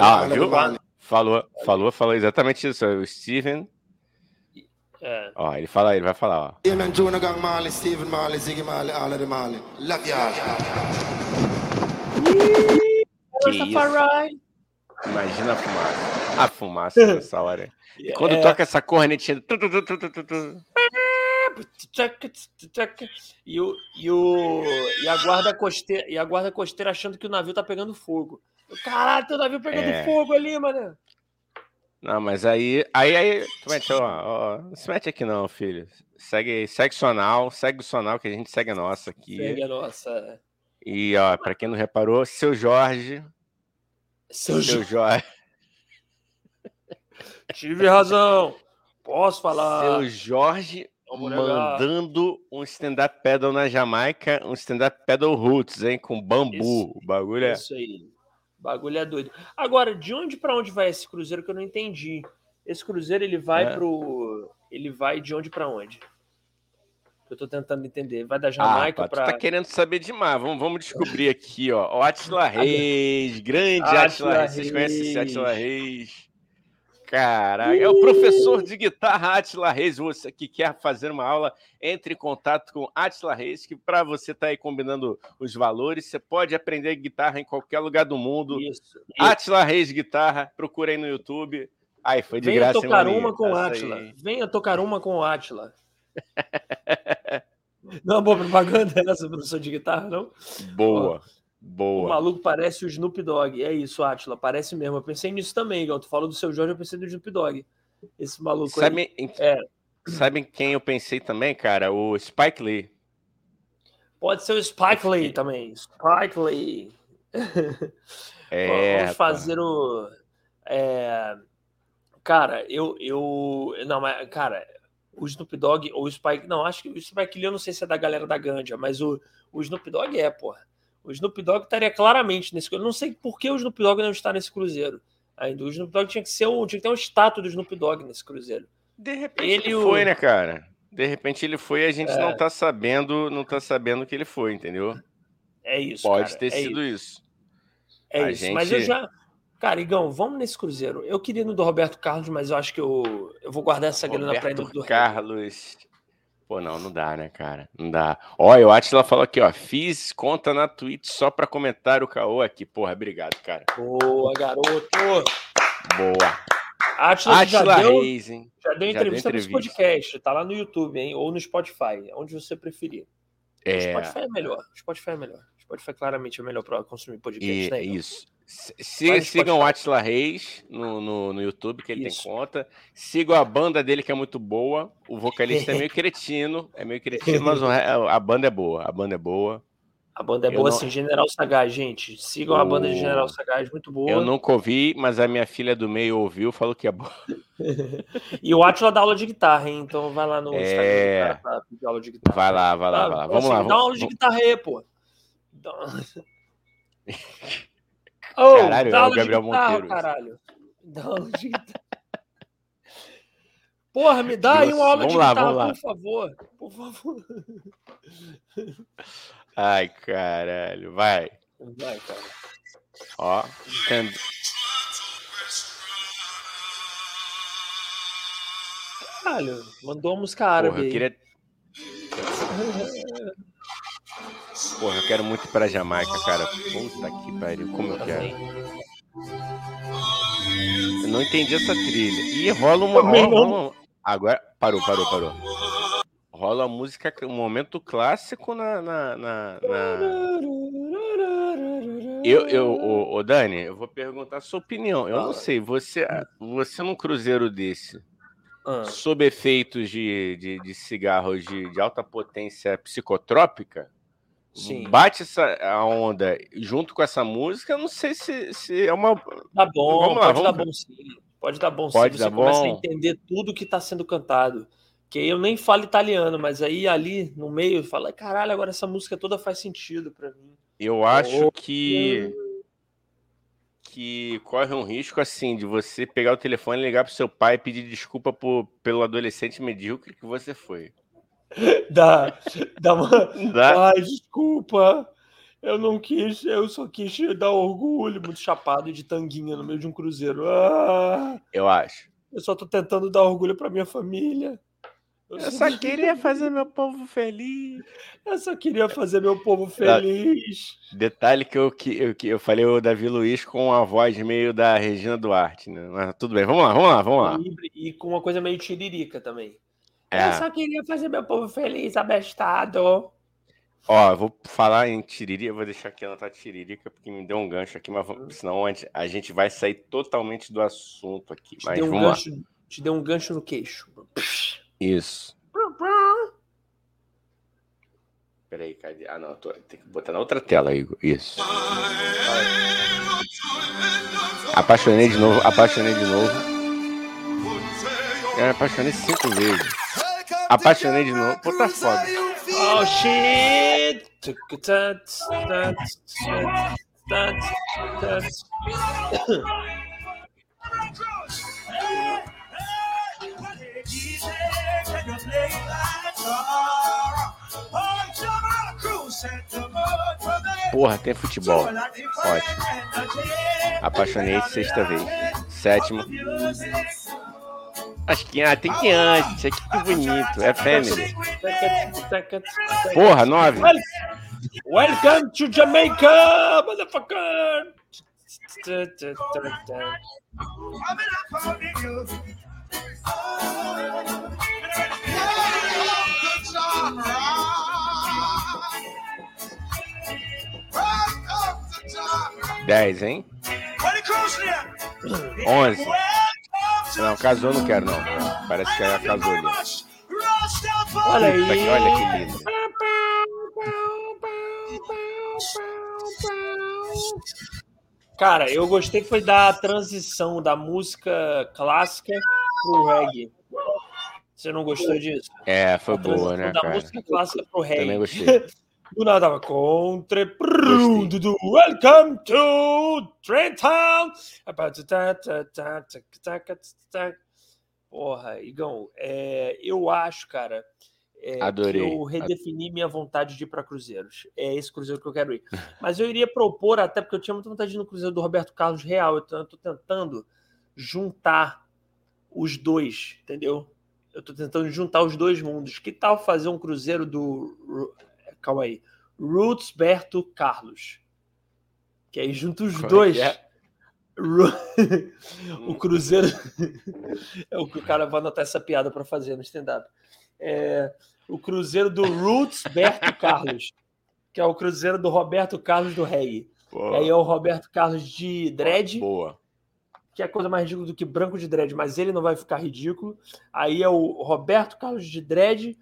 Ah, viu? Falou, falou, falou exatamente isso. O Steven, é. Ó, ele fala, ele vai falar, ó. Ziggy Imagina a fumaça. A fumaça nessa hora. E quando é. toca essa cornetinha. E, o, e, o, e, a guarda costeira, e a guarda costeira achando que o navio tá pegando fogo. Caralho, tem o navio pegando é. fogo ali, mano. Não, mas aí. Aí, aí. Mete, ó, ó, não se mete aqui, não, filho. Segue, segue o sonal, segue o sonal, que a gente segue a nossa aqui. Segue a nossa. E, ó, pra quem não reparou, seu Jorge. Seu, seu Jorge. *laughs* Tive razão. Posso falar. Seu Jorge mandando um stand-up pedal na Jamaica, um stand-up pedal roots, hein? Com bambu. Isso, o bagulho é. Isso aí bagulho é doido. Agora, de onde para onde vai esse cruzeiro que eu não entendi? Esse cruzeiro ele vai é. pro ele vai de onde para onde? Eu tô tentando entender. Vai da Jamaica ah, para tá querendo saber demais. Vamos, vamos descobrir aqui, ó. O Atila *laughs* Reis, grande Atila, Atila Reis. Vocês conhecem esse Atila Reis? Caraca, é o professor de guitarra Atila Reis. Você que quer fazer uma aula, entre em contato com Atila Reis, que para você tá aí combinando os valores, você pode aprender guitarra em qualquer lugar do mundo. Isso. Atila Reis Guitarra, procura aí no YouTube. Ai, foi de Venha graça. Tocar uma com Atila. Aí. Venha tocar uma com o Atila. *laughs* não é boa propaganda essa, professor de guitarra, não? Boa. Ó. Boa. O maluco parece o Snoop Dogg. É isso, Atila, parece mesmo. Eu pensei nisso também, igual tu falou do seu Jorge, eu pensei do Snoop Dogg. Esse maluco Sabe, aí. É. sabem quem eu pensei também, cara? O Spike Lee. Pode ser o Spike Lee também. Spike Lee. É, Vamos fazer o. É, cara, eu, eu. Não, mas, cara, o Snoop Dogg ou o Spike. Não, acho que o Spike Lee eu não sei se é da galera da Ganja, mas o, o Snoop Dogg é, porra. O Snoop Dogg estaria claramente nesse. Eu não sei por que o Snoop Dogg não está nesse cruzeiro ainda. O Snoop Dogg tinha que ser um, tinha que ter um status do Snoop Dogg nesse cruzeiro. De repente ele, ele foi, o... né, cara? De repente ele foi e a gente é... não tá sabendo, não tá sabendo que ele foi, entendeu? É isso. Pode cara, ter é sido isso. isso. É a isso. Gente... Mas eu já. Cara, Igão, vamos nesse Cruzeiro. Eu queria no do Roberto Carlos, mas eu acho que eu, eu vou guardar essa grana pra ir no do Carlos. Pô, não, não dá, né, cara? Não dá. Ó, o Atila falou aqui, ó. Fiz conta na Twitch só pra comentar o caô aqui. Porra, obrigado, cara. Boa, garoto. Boa. Atila, Atila já deu, Reis, hein? Já deu entrevista, deu entrevista. podcast. Tá lá no YouTube, hein? Ou no Spotify, onde você preferir. É... O Spotify é melhor. O Spotify é melhor. O Spotify claramente é melhor para consumir podcast, e, né? Isso. Sigam o Atila Reis no, no, no, YouTube, que ele Isso. tem conta. Sigam a banda dele, que é muito boa. O vocalista é meio *laughs* cretino, é meio cretino, mas *laughs* a banda é boa. A banda é boa. A banda é boa, não... assim, General Sagaz, gente. Sigam o... a banda de General Sagaz, muito boa. Eu nunca ouvi, mas a minha filha do meio ouviu, falou que é boa. *laughs* e o Atila dá aula de guitarra, hein? Então vai lá no é... Instagram pra pedir aula de guitarra. Vai lá, vai lá, vai lá. Vamos assim, lá. Dá vamos... aula de guitarra aí, pô. Dá... oh, caralho, é o Gabriel Monteiro. Caralho. Dá aula de guitarra. Porra, me dá aí uma aula vamos de lá, guitarra, por favor. Por favor. Ai, caralho. Vai. Vai, cara. Ó. Caralho, mandou uma música árabe. Porra, eu queria. *laughs* Porra, eu quero muito ir pra Jamaica, cara. Puta que pariu, como eu quero. Eu não entendi essa trilha. E rola uma. Rola uma... Agora. Parou, parou, parou rola a música, um momento clássico na. na, na, na... Eu, eu, o, o, Dani, eu vou perguntar a sua opinião. Eu não sei, você, você num cruzeiro desse, ah. sob efeitos de, de, de cigarros de, de, alta potência psicotrópica, Sim. bate essa a onda junto com essa música, eu não sei se, se é uma. Tá bom, vamos lá, pode vamos... dar bom sim. Pode dar bom pode sim. Dar você bom. começa a entender tudo que está sendo cantado que eu nem falo italiano, mas aí ali no meio fala, caralho, agora essa música toda faz sentido para mim. Eu acho oh, que que corre um risco assim de você pegar o telefone, ligar pro seu pai e pedir desculpa por, pelo adolescente medíocre que você foi. Dá, dá uma. Dá. Ai, desculpa. Eu não quis, eu só quis dar orgulho, muito chapado de tanguinha no meio de um cruzeiro. Ah, eu acho. Eu só tô tentando dar orgulho para minha família. Eu, eu só queria fazer meu povo feliz. Eu só queria fazer meu povo feliz. Detalhe que eu, que, eu, que eu falei o Davi Luiz com a voz meio da Regina Duarte, né? Mas tudo bem, vamos lá, vamos lá, vamos lá. E, e com uma coisa meio tiririca também. É. Eu só queria fazer meu povo feliz, abestado. Ó, eu vou falar em tiririca, vou deixar aqui anotar tiririca, porque me deu um gancho aqui, mas vamos, senão a gente vai sair totalmente do assunto aqui. Te mas deu um gancho, lá. Te deu um gancho no queixo. Isso. Peraí, cadê? Ah, não, tô... tem que botar na outra tela, Igor. Isso. Apaixonei de novo, apaixonei de novo. Eu me apaixonei cinco vezes. Apaixonei de novo. Pô, tá foda. Oh, shit! Porra, tem futebol. Ótimo. Apaixonei sexta vez. Sétimo. Acho que ah, tem que antes. Aqui que bonito. É family. Porra, nove. Welcome to Jamaica, motherfucker. Dez, hein? Onze. Não, casou não quero, não. Parece que ela casou ali. Olha aí. Olha que lindo. Cara, eu gostei foi da transição da música clássica pro reggae. Você não gostou disso? É, foi boa, né, da cara? música clássica pro reggae. Também gostei. Do nada contra do Welcome to Trenton. Porra, Igão, é, eu acho, cara, é, Adorei. que eu redefini minha vontade de ir para Cruzeiros. É esse Cruzeiro que eu quero ir. *laughs* Mas eu iria propor, até porque eu tinha muita vontade de ir no Cruzeiro do Roberto Carlos Real. Então eu tô tentando juntar os dois, entendeu? Eu tô tentando juntar os dois mundos. Que tal fazer um Cruzeiro do calma aí. Roots Berto Carlos. Que aí junta os Como é dois. é? *laughs* o Cruzeiro. *laughs* é o que o cara vai anotar essa piada para fazer no stand-up. É, o Cruzeiro do Roots Berto Carlos. Que é o Cruzeiro do Roberto Carlos do Rei. Pô, Aí é o Roberto Carlos de dread, boa. que é coisa mais ridícula do que branco de dread, mas ele não vai ficar ridículo. Aí é o Roberto Carlos de dread,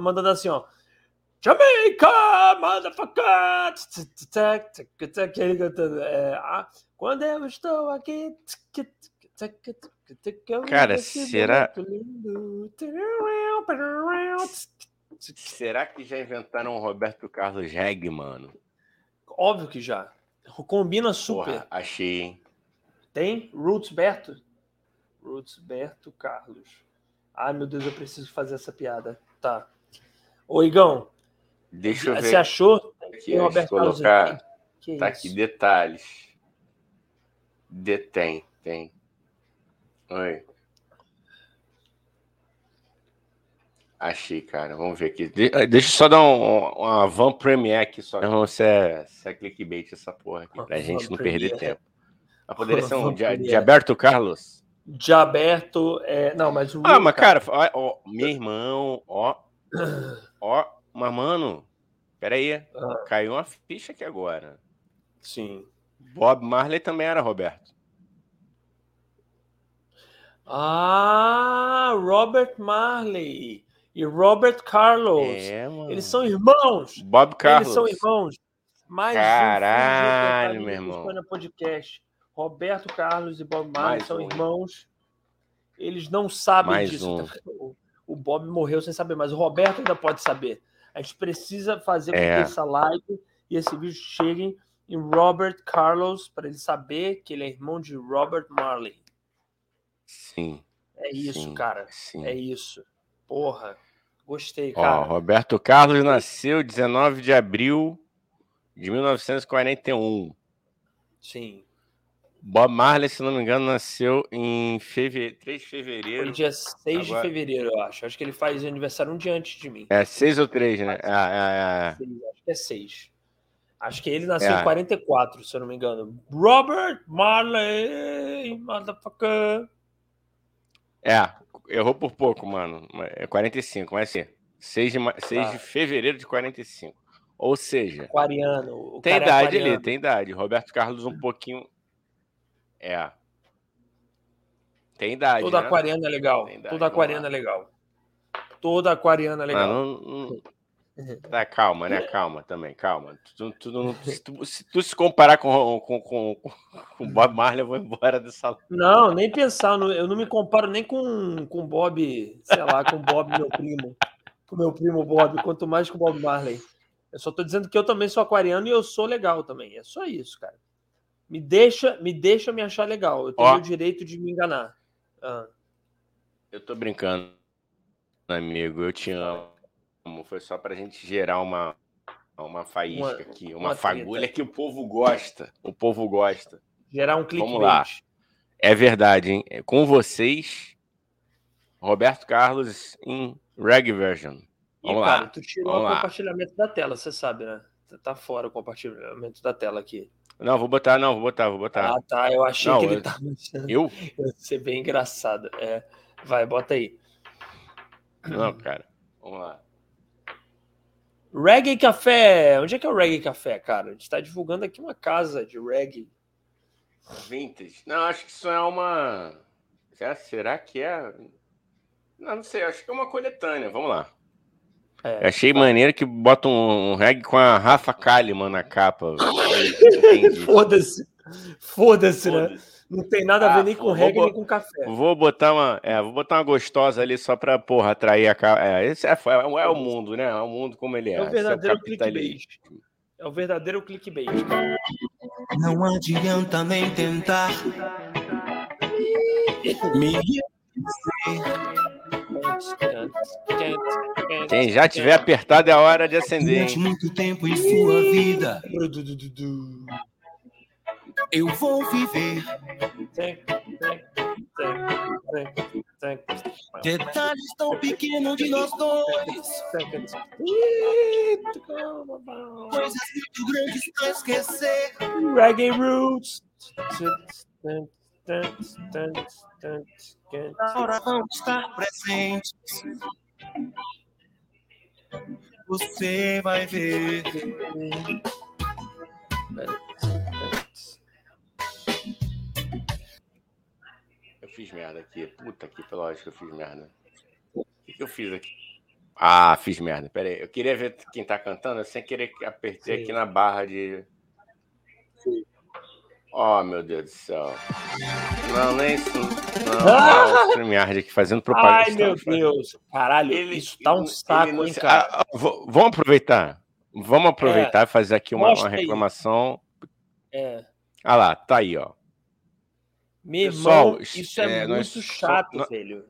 mandando assim, ó. Jamaica, motherfucker! Que ele cantando. É, ah, quando eu estou aqui. Cara, será- Será que já inventaram o Roberto Carlos Reg, mano? Óbvio que já. Combina super. Porra, achei, hein? Tem Roots Berto? Roots Berto Carlos. Ai, meu Deus, eu preciso fazer essa piada. Tá. Ô, Igão, Deixa eu ver. você achou? aqui, Roberto colocar. Tá isso? aqui, detalhes. Detém, tem. Oi. Achei, cara. Vamos ver aqui. De- eh, deixa eu só dar um, uma van premiere aqui só. Não, se é, se é clickbait essa porra aqui, pra Van gente não perder premiere. tempo. Mas poderia ser um de, Alberto Carlos? De aberto. É... Não, mas o. Ah, mas cara, ó, ó, meu irmão, ó, ó, mas mano, peraí, Ah. caiu uma ficha aqui agora. Sim. Bob Marley também era Roberto. Ah, Robert Marley e Robert Carlos. É, mano. Eles são irmãos. Bob Carlos. Eles são irmãos. Mais Caralho, um meu irmão. Espanha Podcast. Roberto Carlos e Bob Marley Mais são um, irmãos. Eles não sabem Mais disso. um. O- O Bob morreu sem saber, mas o Roberto ainda pode saber. A gente precisa fazer com É. que essa live e esse vídeo cheguem em Robert Carlos para ele saber que ele é irmão de Robert Marley. Sim, É isso, Sim, cara. sim. É isso. Porra. Gostei, Ó, cara. Roberto Carlos nasceu 19 de abril de 1941. Sim. Bob Marley, se não me engano, nasceu em feve... 3 de Foi fevereiro. dia 6 de Agora- fevereiro, eu acho. Acho que ele faz aniversário um dia antes de mim. É 6 ou 3, né? Ah, é, é, Seis, Acho que é 6. Acho que ele nasceu É. em 44, se eu não me engano. Robert Marley, motherfucker. é. É, errou por pouco, mano. É 45, mas sim. 6 de, ma- 6 Tá. de fevereiro de 45. Ou seja, Aquariano. O tem cara é idade aquariano. ali, tem idade. Roberto Carlos um pouquinho. É. Tem idade. Toda né? aquariana é legal. Idade, Toda aquariana é legal. Toda aquariana é legal. Ah, não- não- Tá, calma, né? Calma também, calma. Tu, tu não- se, tu, se tu se comparar com, com, com, com Bob Marley, eu vou embora dessa. Não, nem pensar. eu não- Eu não me comparo nem com com Bob, sei lá, com Bob, meu primo. Com meu primo Bob, quanto mais com Bob Marley. Eu só tô dizendo que eu também sou aquariano e eu sou legal também. É só isso, cara. Me deixa, me deixa me achar legal. Eu tenho Ó. o direito de me enganar. Ah, Eu tô brincando, amigo. Eu te amo. Foi só pra gente gerar uma, uma faísca Uma- aqui, uma, uma fagulha treta. que o povo gosta. O povo gosta. gerar um clickbait. Vamos lá. É verdade, hein? É Com vocês, Roberto Carlos em Reg Version. E, Vamos cara, lá. tu tirou Vamos o lá. compartilhamento da tela, você sabe, né? Tá fora o compartilhamento da tela aqui. Não, vou botar, não, vou botar, vou botar. Ah, tá. Eu achei Não, que ele eu- tava. Eu? *laughs* Ia ser bem engraçado. É. Vai, bota aí. Não, cara. Vamos lá. Reggae Café! Onde é que é o Reggae Café, cara? A gente tá divulgando aqui uma casa de reggae. Vintage. Não, acho que isso é uma. Será que é? Não, não sei, acho que é uma coletânea. Vamos lá. É, achei tá. maneiro que bota um, um reggae com a Rafa Kalimann na capa. *laughs* Foda-se. Foda-se, né? Não tem nada a ver ah, nem com reggae nem com café. Vou botar uma, é, vou botar uma gostosa ali só pra, porra, atrair a cara. É, esse é, é, é, o mundo, né? É o mundo como ele é. É o verdadeiro clickbait. É o verdadeiro clickbait. Não adianta nem tentar me quem já tiver apertado é a hora de acender. Durante muito tempo em sua vida, eu vou viver. Detalhes tão pequenos de nós dois. Coisas muito grandes pra esquecer. Reggae Roots. Agora vamos estar presentes. Você vai ver. Eu fiz merda aqui. Puta que pelo que eu fiz merda. O que, que eu fiz aqui? Ah, fiz merda. Pera aí. Eu queria ver quem tá cantando, sem querer apertei Sim. aqui na barra de. Sim. Oh, meu Deus do céu. Não, nem isso. Não, *laughs* ah! StreamYard aqui fazendo propaganda. Ai, meu Deus. Caralho, ele, isso tá um saco, hein, cara. Ah, vamos aproveitar. Vamos aproveitar é. e fazer aqui uma, uma reclamação. É. Ah lá, tá aí, ó. Meu Pessoal, irmão, isso é, é muito chato, so... velho.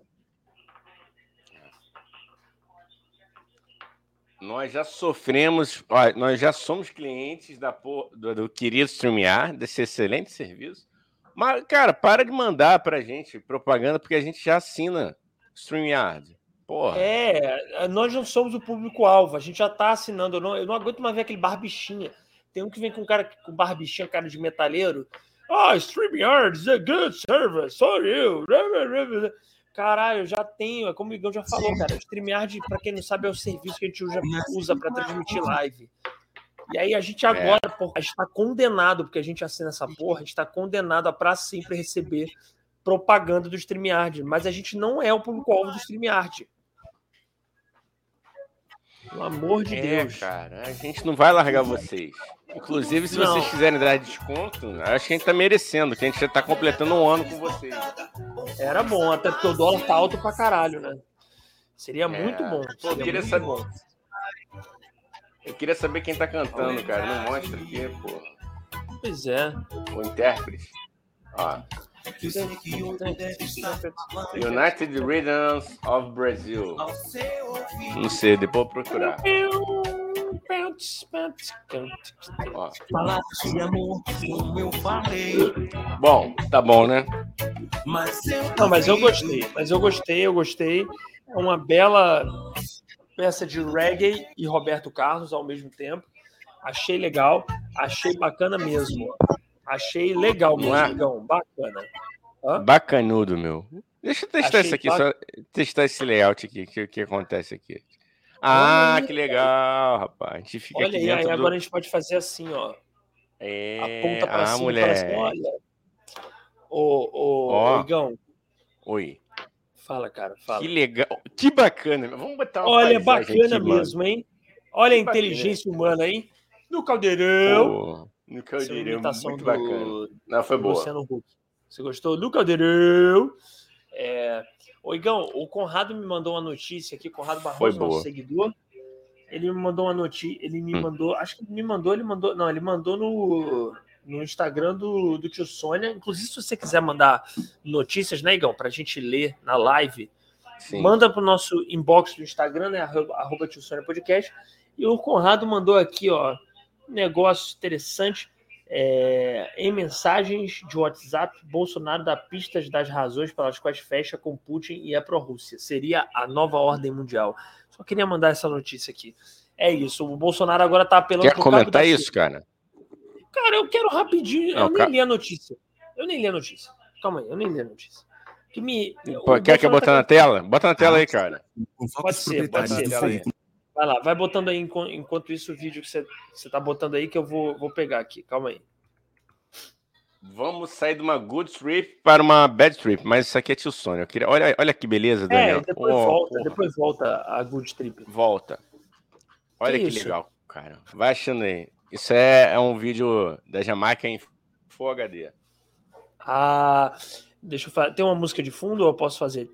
Nós já sofremos, ó, nós já somos clientes da, do, do querido StreamYard, desse excelente serviço. Mas, cara, para de mandar pra gente propaganda, porque a gente já assina StreamYard. Porra. É, nós não somos o público-alvo, a gente já tá assinando. Eu não, eu não aguento mais ver aquele barbichinha. Tem um que vem com um cara com barbichinha, cara de metalheiro. Ah, oh, StreamYard is a good service for you. Caralho, já tenho, é como o Igor já falou, Sim. cara. O StreamYard, para quem não sabe, é o serviço que a gente usa, usa para transmitir live. E aí a gente agora, é. porra, a gente tá condenado, porque a gente assina essa porra, a gente tá condenado a pra sempre receber propaganda do StreamYard. Mas a gente não é o público-alvo do StreamYard. Pelo amor de é, Deus. cara, a gente não vai largar vocês. Inclusive, se não. vocês quiserem dar desconto, acho que a gente tá merecendo, que a gente já tá completando um ano com vocês. Era bom, até porque o dólar tá alto pra caralho, né? Seria é. muito bom. Pô, eu queria saber. Bom. Eu queria saber quem tá cantando, cara. Não mostra aqui, pô. Pois é. O intérprete. Ó. United Rhythms of Brazil. Não sei, depois procurar. Bom, tá bom, né? Não, mas eu gostei. Mas eu gostei, eu gostei. É uma bela peça de reggae e Roberto Carlos ao mesmo tempo. Achei legal, achei bacana mesmo. Achei legal mesmo, é? bacana. Hã? Bacanudo, meu. Deixa eu testar achei isso aqui, só testar esse layout aqui, que, que acontece aqui. Ah, que legal, rapaz. A gente fica olha aí, aí do... agora a gente pode fazer assim, ó. É... Aponta pra ah, cima mulher. Assim, olha. Ô, ô, ó. Igão. Oi. Fala, cara, fala. Que legal. Que bacana. Vamos botar uma Olha, bacana aqui, mesmo, mano. hein? Olha que a inteligência bacana. humana aí. No caldeirão. Pô, no caldeirão, muito do... bacana. Não, foi boa. Luciano Huck. Você gostou? No caldeirão. É... Ô, Igão, o Conrado me mandou uma notícia aqui, Conrado Barroso, nosso seguidor. Ele me mandou uma notícia, ele me hum. mandou, acho que me mandou, ele mandou, não, ele mandou no, no Instagram do, do tio Sônia. Inclusive, se você quiser mandar notícias, né, Igão, pra gente ler na live, Sim. manda pro nosso inbox do Instagram, né, arroba, arroba tio Sônia Podcast. E o Conrado mandou aqui, ó, negócio interessante. É, em mensagens de WhatsApp, Bolsonaro dá pistas das razões pelas quais fecha com Putin e é pró-Rússia. Seria a nova ordem mundial. Só queria mandar essa notícia aqui. É isso. O Bolsonaro agora está apelando. Quer comentar isso, cara? Cara, eu quero rapidinho. Não, eu nem li a notícia. Eu nem li a notícia. Calma aí, eu nem li a notícia. Que me... Pô, quer que eu botar tá... na tela? Bota na tela aí, cara. Pode ser, pode ser. Vai lá, vai botando aí enquanto isso o vídeo que você, você tá botando aí que eu vou, vou pegar aqui. Calma aí. Vamos sair de uma good trip para uma bad trip, mas isso aqui é tio Sônia. Eu queria... olha, olha que beleza, é, Daniel. É, depois, oh, volta, depois volta a good trip. Volta. Olha que, que legal, cara. Vai achando aí. Isso é, é um vídeo da Jamaica em Full HD. Ah, deixa eu falar. Tem uma música de fundo ou eu posso fazer?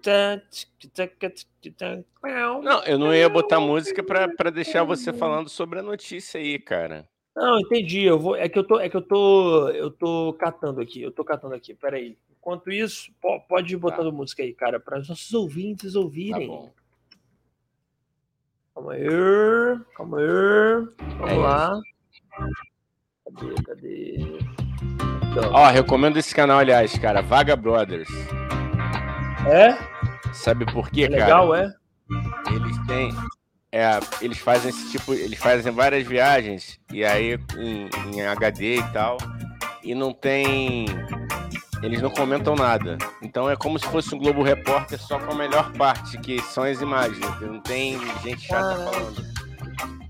Não, eu não ia botar música para deixar você falando sobre a notícia aí, cara. Não, entendi. Eu vou. É que eu tô, é que eu tô, eu tô catando aqui. Eu tô catando aqui. Peraí. Enquanto isso, pode ir botando tá. música aí, cara, para os nossos ouvintes ouvirem. Tá bom. Calma aí, calma aí. Vamos é lá. Cadê, cadê? Então. Ó, recomendo esse canal, aliás, cara. Vaga Brothers. É? Sabe por quê, é cara? Legal, é? Eles têm. É, eles fazem esse tipo. Eles fazem várias viagens e aí em, em HD e tal. E não tem. Eles não comentam nada. Então é como se fosse um Globo Repórter só com a melhor parte, que são as imagens. Não tem gente chata falando.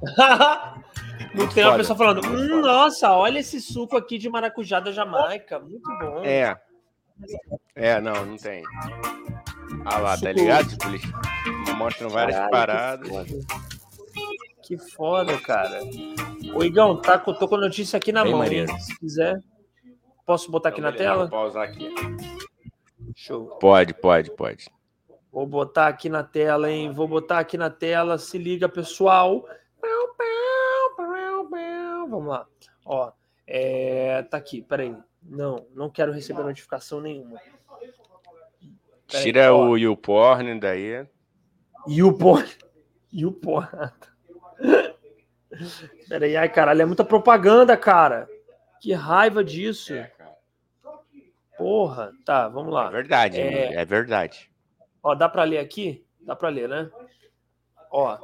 *laughs* Não tem uma pessoa falando, hum, nossa, olha esse suco aqui de maracujá da Jamaica, muito bom. É. É, não, não tem. Ah lá, tá suco. tá ligado? Tipo, eles mostram várias Caralho, paradas. Que foda. que foda, cara. Ô, Igão, tá, tô com a notícia aqui na Bem mão. Se quiser, posso botar aqui então, na tela? Vou pausar aqui. Show. Pode, pode, pode. Vou botar aqui na tela, hein? Vou botar aqui na tela. Se liga, pessoal. Vamos lá. Ó, é, tá aqui, peraí. Não, não quero receber notificação nenhuma. Peraí, Tira ó. o YouPorn daí. YouPorn. YouPorn. Peraí, ai caralho, é muita propaganda, cara. Que raiva disso. É, Porra, tá, vamos lá. É verdade, é, é verdade. Ó, dá para ler aqui? Dá para ler, né? Ó,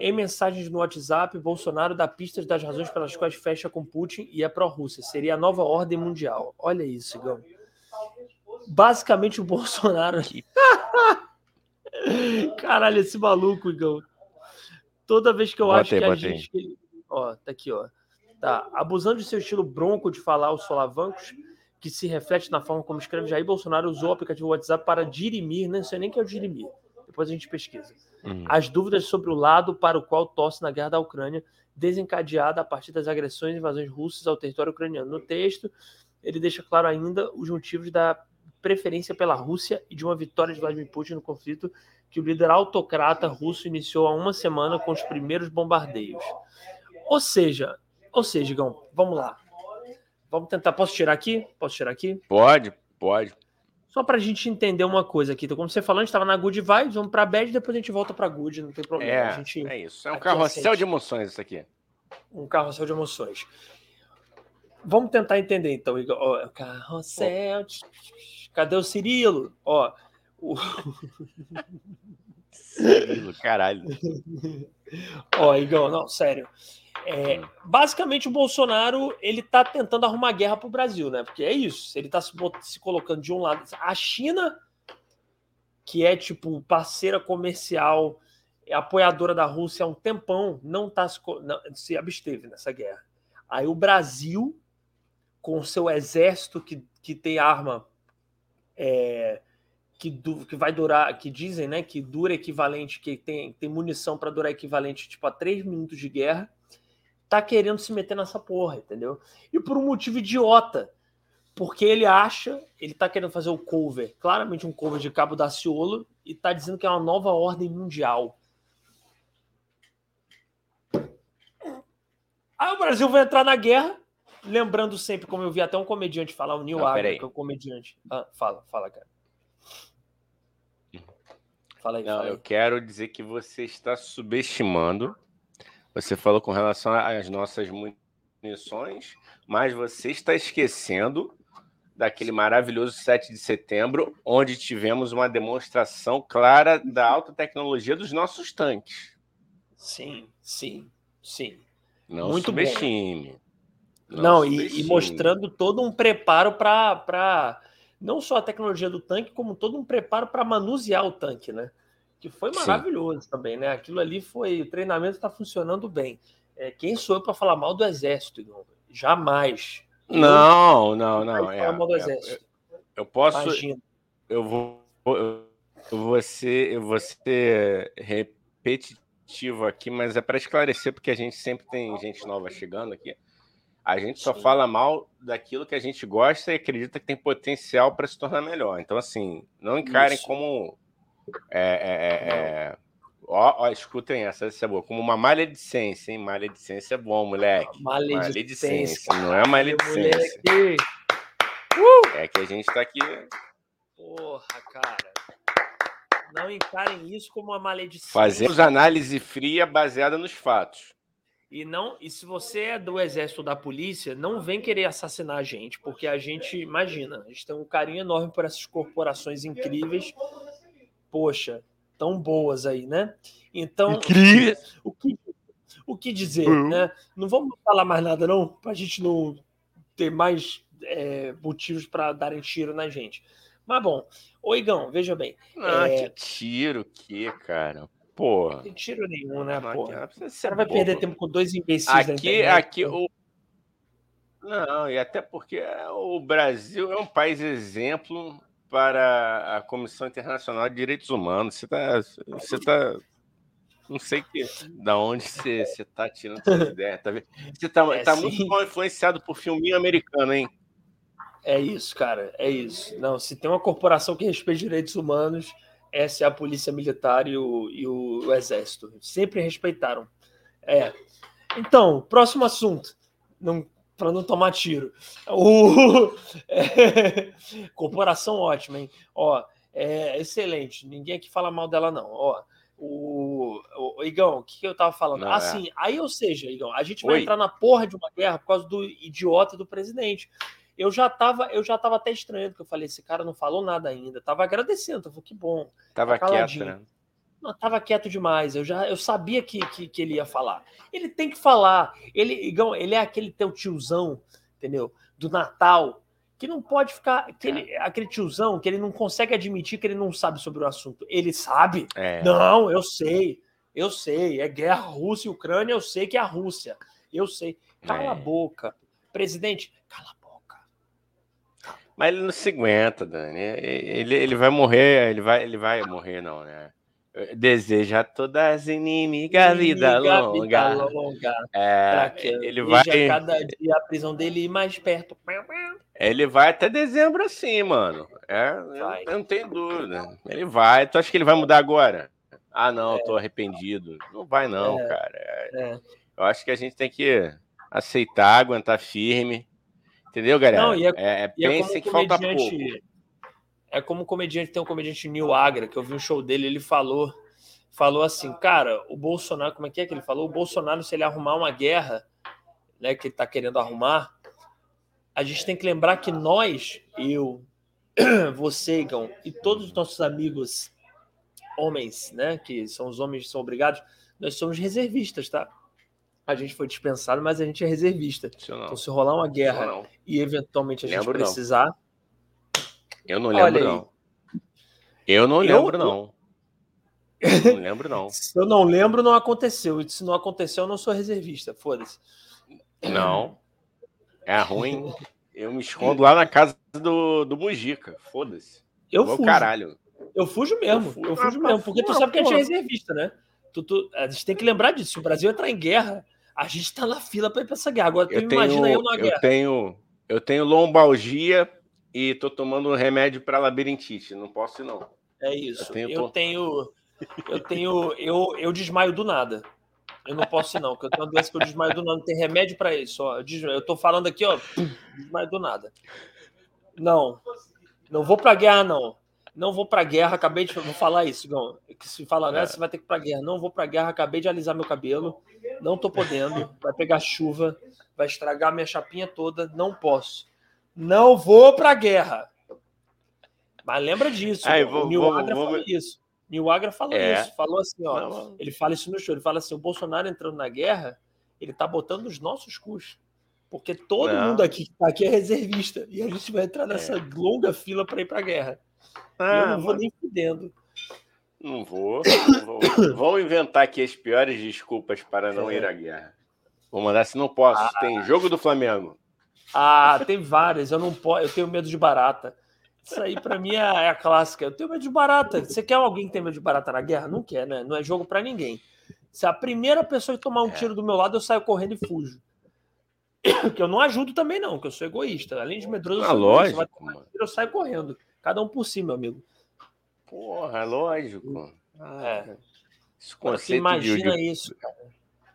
em mensagens no WhatsApp, Bolsonaro dá pistas das razões pelas quais fecha com Putin e é pró-Rússia. Seria a nova ordem mundial. Olha isso, Igão. Basicamente, o *laughs* Bolsonaro. *laughs* Caralho, esse maluco, Igão. Toda vez que eu botei, acho que a gente. Ó, tá aqui, ó. Tá. Abusando de seu estilo bronco de falar os solavancos, que se reflete na forma como escreve Jair Bolsonaro usou o aplicativo WhatsApp para dirimir, não sei nem que é o dirimir. Depois a gente pesquisa uhum. as dúvidas sobre o lado para o qual torce na guerra da Ucrânia, desencadeada a partir das agressões e invasões russas ao território ucraniano. No texto, ele deixa claro ainda os motivos da preferência pela Rússia e de uma vitória de Vladimir Putin no conflito que o líder autocrata russo iniciou há uma semana com os primeiros bombardeios. Ou seja, ou seja, Gão, vamos lá. Vamos tentar. Posso tirar aqui? Posso tirar aqui? Pode, pode. Só para a gente entender uma coisa aqui. Então, como você falou, a gente estava na Good Vibes, vamos para Bad, depois a gente volta para Good, não tem problema. É, gente, é isso. É um carrossel de emoções isso aqui. Um carrossel de emoções. Vamos tentar entender, então, Igor. Ó, carrossel. Cadê o Cirilo? Ó, o... *laughs* Cirilo, caralho. Ó, Igor, não, sério. É, basicamente, o Bolsonaro ele está tentando arrumar guerra para o Brasil, né? Porque é isso. Ele está se, se, colocando de um lado. A China, que é tipo parceira comercial, é apoiadora da Rússia há um tempão, não tá se, não, se absteve nessa guerra. Aí o Brasil, com o seu exército que, que tem arma é, que, du, que vai durar, que dizem, né, que dura equivalente, que tem, tem munição para durar equivalente tipo a três minutos de guerra tá querendo se meter nessa porra, entendeu? E por um motivo idiota. Porque ele acha, ele tá querendo fazer o cover, claramente um cover de Cabo da Ciolo, e tá dizendo que é uma nova ordem mundial. Aí o Brasil vai entrar na guerra, lembrando sempre, como eu vi até um comediante falar, o Neil Agra, que é um comediante. Ah, fala, fala, cara. Fala aí, Não, fala aí. eu quero dizer que você está subestimando você falou com relação às nossas munições, mas você está esquecendo daquele maravilhoso 7 de setembro, onde tivemos uma demonstração clara da alta tecnologia dos nossos tanques. Sim, sim, sim. Não Muito subestime. Não, não subestime. E, e, mostrando todo um preparo para não só a tecnologia do tanque, como todo um preparo para manusear o tanque, né? Que foi maravilhoso Sim. também, né? Aquilo ali foi. O treinamento está funcionando bem. É, quem sou eu para falar mal do exército, Igor? Jamais. Não, eu, não, não. É, mal do é, exército. Eu, eu posso. Imagina. Eu vou. Eu, vou ser, eu vou ser repetitivo repetitivo aqui, mas é para esclarecer, porque a gente sempre tem gente nova chegando aqui. A gente só Sim. fala mal daquilo que a gente gosta e acredita que tem potencial para se tornar melhor. Então, assim, não encarem Isso. como. É, é, é, é, ó, ó, escutem essa, essa é boa. Como uma maledicência, hein? Maledicência é bom, moleque. Maledicência. maledicência. Não é maledicência. Uh! É que a gente está aqui. Porra, cara. Não encarem isso como uma maledicência. Fazemos análise fria baseada nos fatos. E não, e se você é do exército da polícia, não vem querer assassinar a gente, porque a gente, imagina, a gente tem um carinho enorme por essas corporações incríveis. Poxa, tão boas aí, né? Então, incríveis. O que, o que dizer, uhum. né? Não vamos falar mais nada não, para a gente não ter mais é, motivos para darem tiro na gente. Mas bom, Oigão, veja bem. Ah, é... que tiro que, cara. Pô. Não tem tiro nenhum, né, pô? O cara vai perder tempo com dois imbecis aqui, internet, Aqui, o... Não, e até porque o Brasil é um país exemplo para a Comissão Internacional de Direitos Humanos. Você está. Você tá. Não sei que, da onde você está tirando essa *laughs* ideia. Tá você está é, tá muito mal influenciado por filminho americano, hein? É isso, cara. É isso. Não, se tem uma corporação que respeita direitos humanos, essa é a polícia militar e o, e o, exército. Sempre respeitaram. É. Então, próximo assunto. Não, para não tomar tiro. O... *laughs* É... Corporação ótima, hein? Ó, é excelente. Ninguém aqui fala mal dela, não. Ó, o, o Igão, o que, que eu tava falando? Não, assim, é. aí, ou seja, Igão, a gente vai Oi. entrar na porra de uma guerra por causa do idiota do presidente eu já tava, eu já tava até estranhando, porque eu falei, esse cara não falou nada ainda, tava agradecendo, eu falei, que bom. Tava tá quieto, né? Não, tava quieto demais. Eu já eu sabia que, que, que, ele ia falar. Ele tem que falar. Ele, Igão, ele é aquele teu tiozão, entendeu? Do Natal, que não pode ficar. Que ele, é. aquele tiozão que ele não consegue admitir que ele não sabe sobre o assunto. Ele sabe? É. Não, eu sei. Eu sei. É guerra Rússia e Ucrânia, eu sei que é a Rússia. Eu sei. Cala é. a boca. Presidente, cala a mas ele não se aguenta, Dani. Ele, ele vai morrer, ele vai, ele vai morrer, não, né? Deseja todas as inimigas vida longa. Vida longa é, ele vai. cada dia a prisão dele ir mais perto. Ele vai até dezembro assim, mano. É, eu, não tenho dúvida. Ele vai. Tu acha que ele vai mudar agora? Ah, não, é. tô arrependido. Não vai, não, é. cara. É. Eu acho que a gente tem que aceitar, aguentar firme. Entendeu, galera? Não, e é, é, é, é pense que falta pouco. É como comediante, tem um comediante Neil Agra, que eu vi um show dele, ele falou, falou assim, cara, o Bolsonaro, como é que é que ele falou? O Bolsonaro, se ele arrumar uma guerra, né, que ele tá querendo arrumar, a gente tem que lembrar que nós, eu, *clears throat* você, Igão, e todos os nossos amigos homens, né, que são os homens que são obrigados, nós somos reservistas, tá? a gente foi dispensado, mas a gente é reservista. Então, se rolar uma guerra e eventualmente a gente lembro, precisar. Não. Eu não lembro, não. Eu não lembro, eu... não. Eu não lembro, não. se eu não lembro, não aconteceu. E se não aconteceu, eu não sou reservista. Foda-se. Não. É ruim. *laughs* Eu me escondo lá na casa do, do Mujica. Foda-se. Eu fujo. caralho. Eu fujo mesmo. Eu fujo, eu fujo mesmo. Porque tu sabe que a gente é reservista, né? Tu, tu, a gente tem que lembrar disso. Se o Brasil entrar em guerra, a gente está na fila para ir para essa guerra. Agora, tu eu imagina tenho, eu na guerra. Eu tenho, eu tenho lombalgia e tô tomando um remédio para labirintite. Não posso, não. É isso. Eu tenho, eu tenho, eu, tenho eu, eu desmaio do nada. Eu não posso, não, porque eu tenho uma doença que eu desmaio do nada. Não tem remédio para isso. Ó. Eu tô falando aqui, ó, desmaio do nada. Não, não vou para guerra, não não vou para guerra, acabei de vou falar isso, Gão. Que se fala, né, é. você vai ter que ir para guerra. Não vou para guerra, acabei de alisar meu cabelo, não tô podendo, vai pegar chuva, vai estragar minha chapinha toda, não posso. Não vou para guerra. Mas lembra disso, Aí, vou, o Agra vou, falou isso. Agra falou é. isso, falou assim, ó, não. ele fala isso no show, ele fala assim, o Bolsonaro entrando na guerra, ele tá botando os nossos custos. Porque todo não. mundo aqui, aqui é reservista e a gente vai entrar nessa é. longa fila para ir para a guerra. Ah, eu não vou nem fudendo. Não vou. Não vou. *coughs* Vão inventar aqui as piores desculpas para não é. ir à guerra. Vou mandar se não posso. Ah. Tem jogo do Flamengo. Ah, tem várias. Eu não posso. Eu tenho medo de barata. Isso aí para mim é, é, a clássica. Eu tenho medo de barata. Você quer alguém que tem medo de barata na guerra? Não quer, né? Não é jogo para ninguém. Se a primeira pessoa que tomar um é. tiro do meu lado, eu saio correndo e fujo. *coughs* Que eu não ajudo também, não, que eu sou egoísta. Além de medroso, eu ah, lógico, tiro, eu saio correndo. Cada um por si, meu amigo. Porra, lógico. Ah, é. Esse conceito imagina de... isso, cara.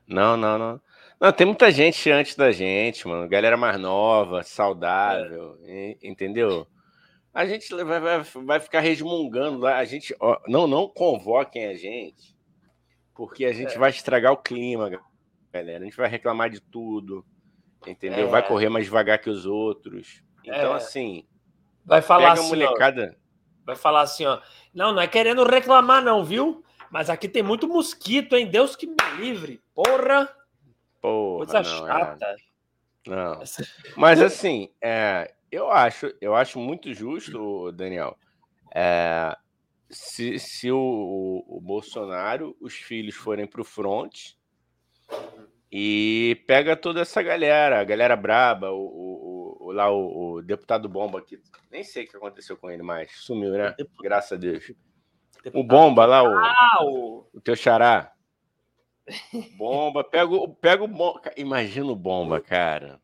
Não, não, não. Não, tem muita gente antes da gente, mano. Galera mais nova, saudável, é. entendeu? A gente vai, vai, vai ficar resmungando lá. A gente. Ó, não, não convoquem a gente, porque a gente é. vai estragar o clima, galera. A gente vai reclamar de tudo, entendeu? É. Vai correr mais devagar que os outros. Então, é. assim. Vai falar assim. Molecada... Ó, vai falar assim, ó. Não, não é querendo reclamar, não, viu? Mas aqui tem muito mosquito, hein? Deus que me livre. Porra! Porra, Coisa não, é. chata. É... Não. *laughs* Mas assim, é, eu acho, eu acho muito justo, Daniel. É, se se o, o, Bolsonaro, os filhos forem para o front e pega toda essa galera, a galera braba, o, o, o lá o, deputado Bomba aqui, nem sei o que aconteceu com ele mais, sumiu, né? Graças a Deus. Deputado. O Bomba lá, o, ah, o... o teu xará. Bomba, pega, o, pega o bomba. Imagina o bomba, cara.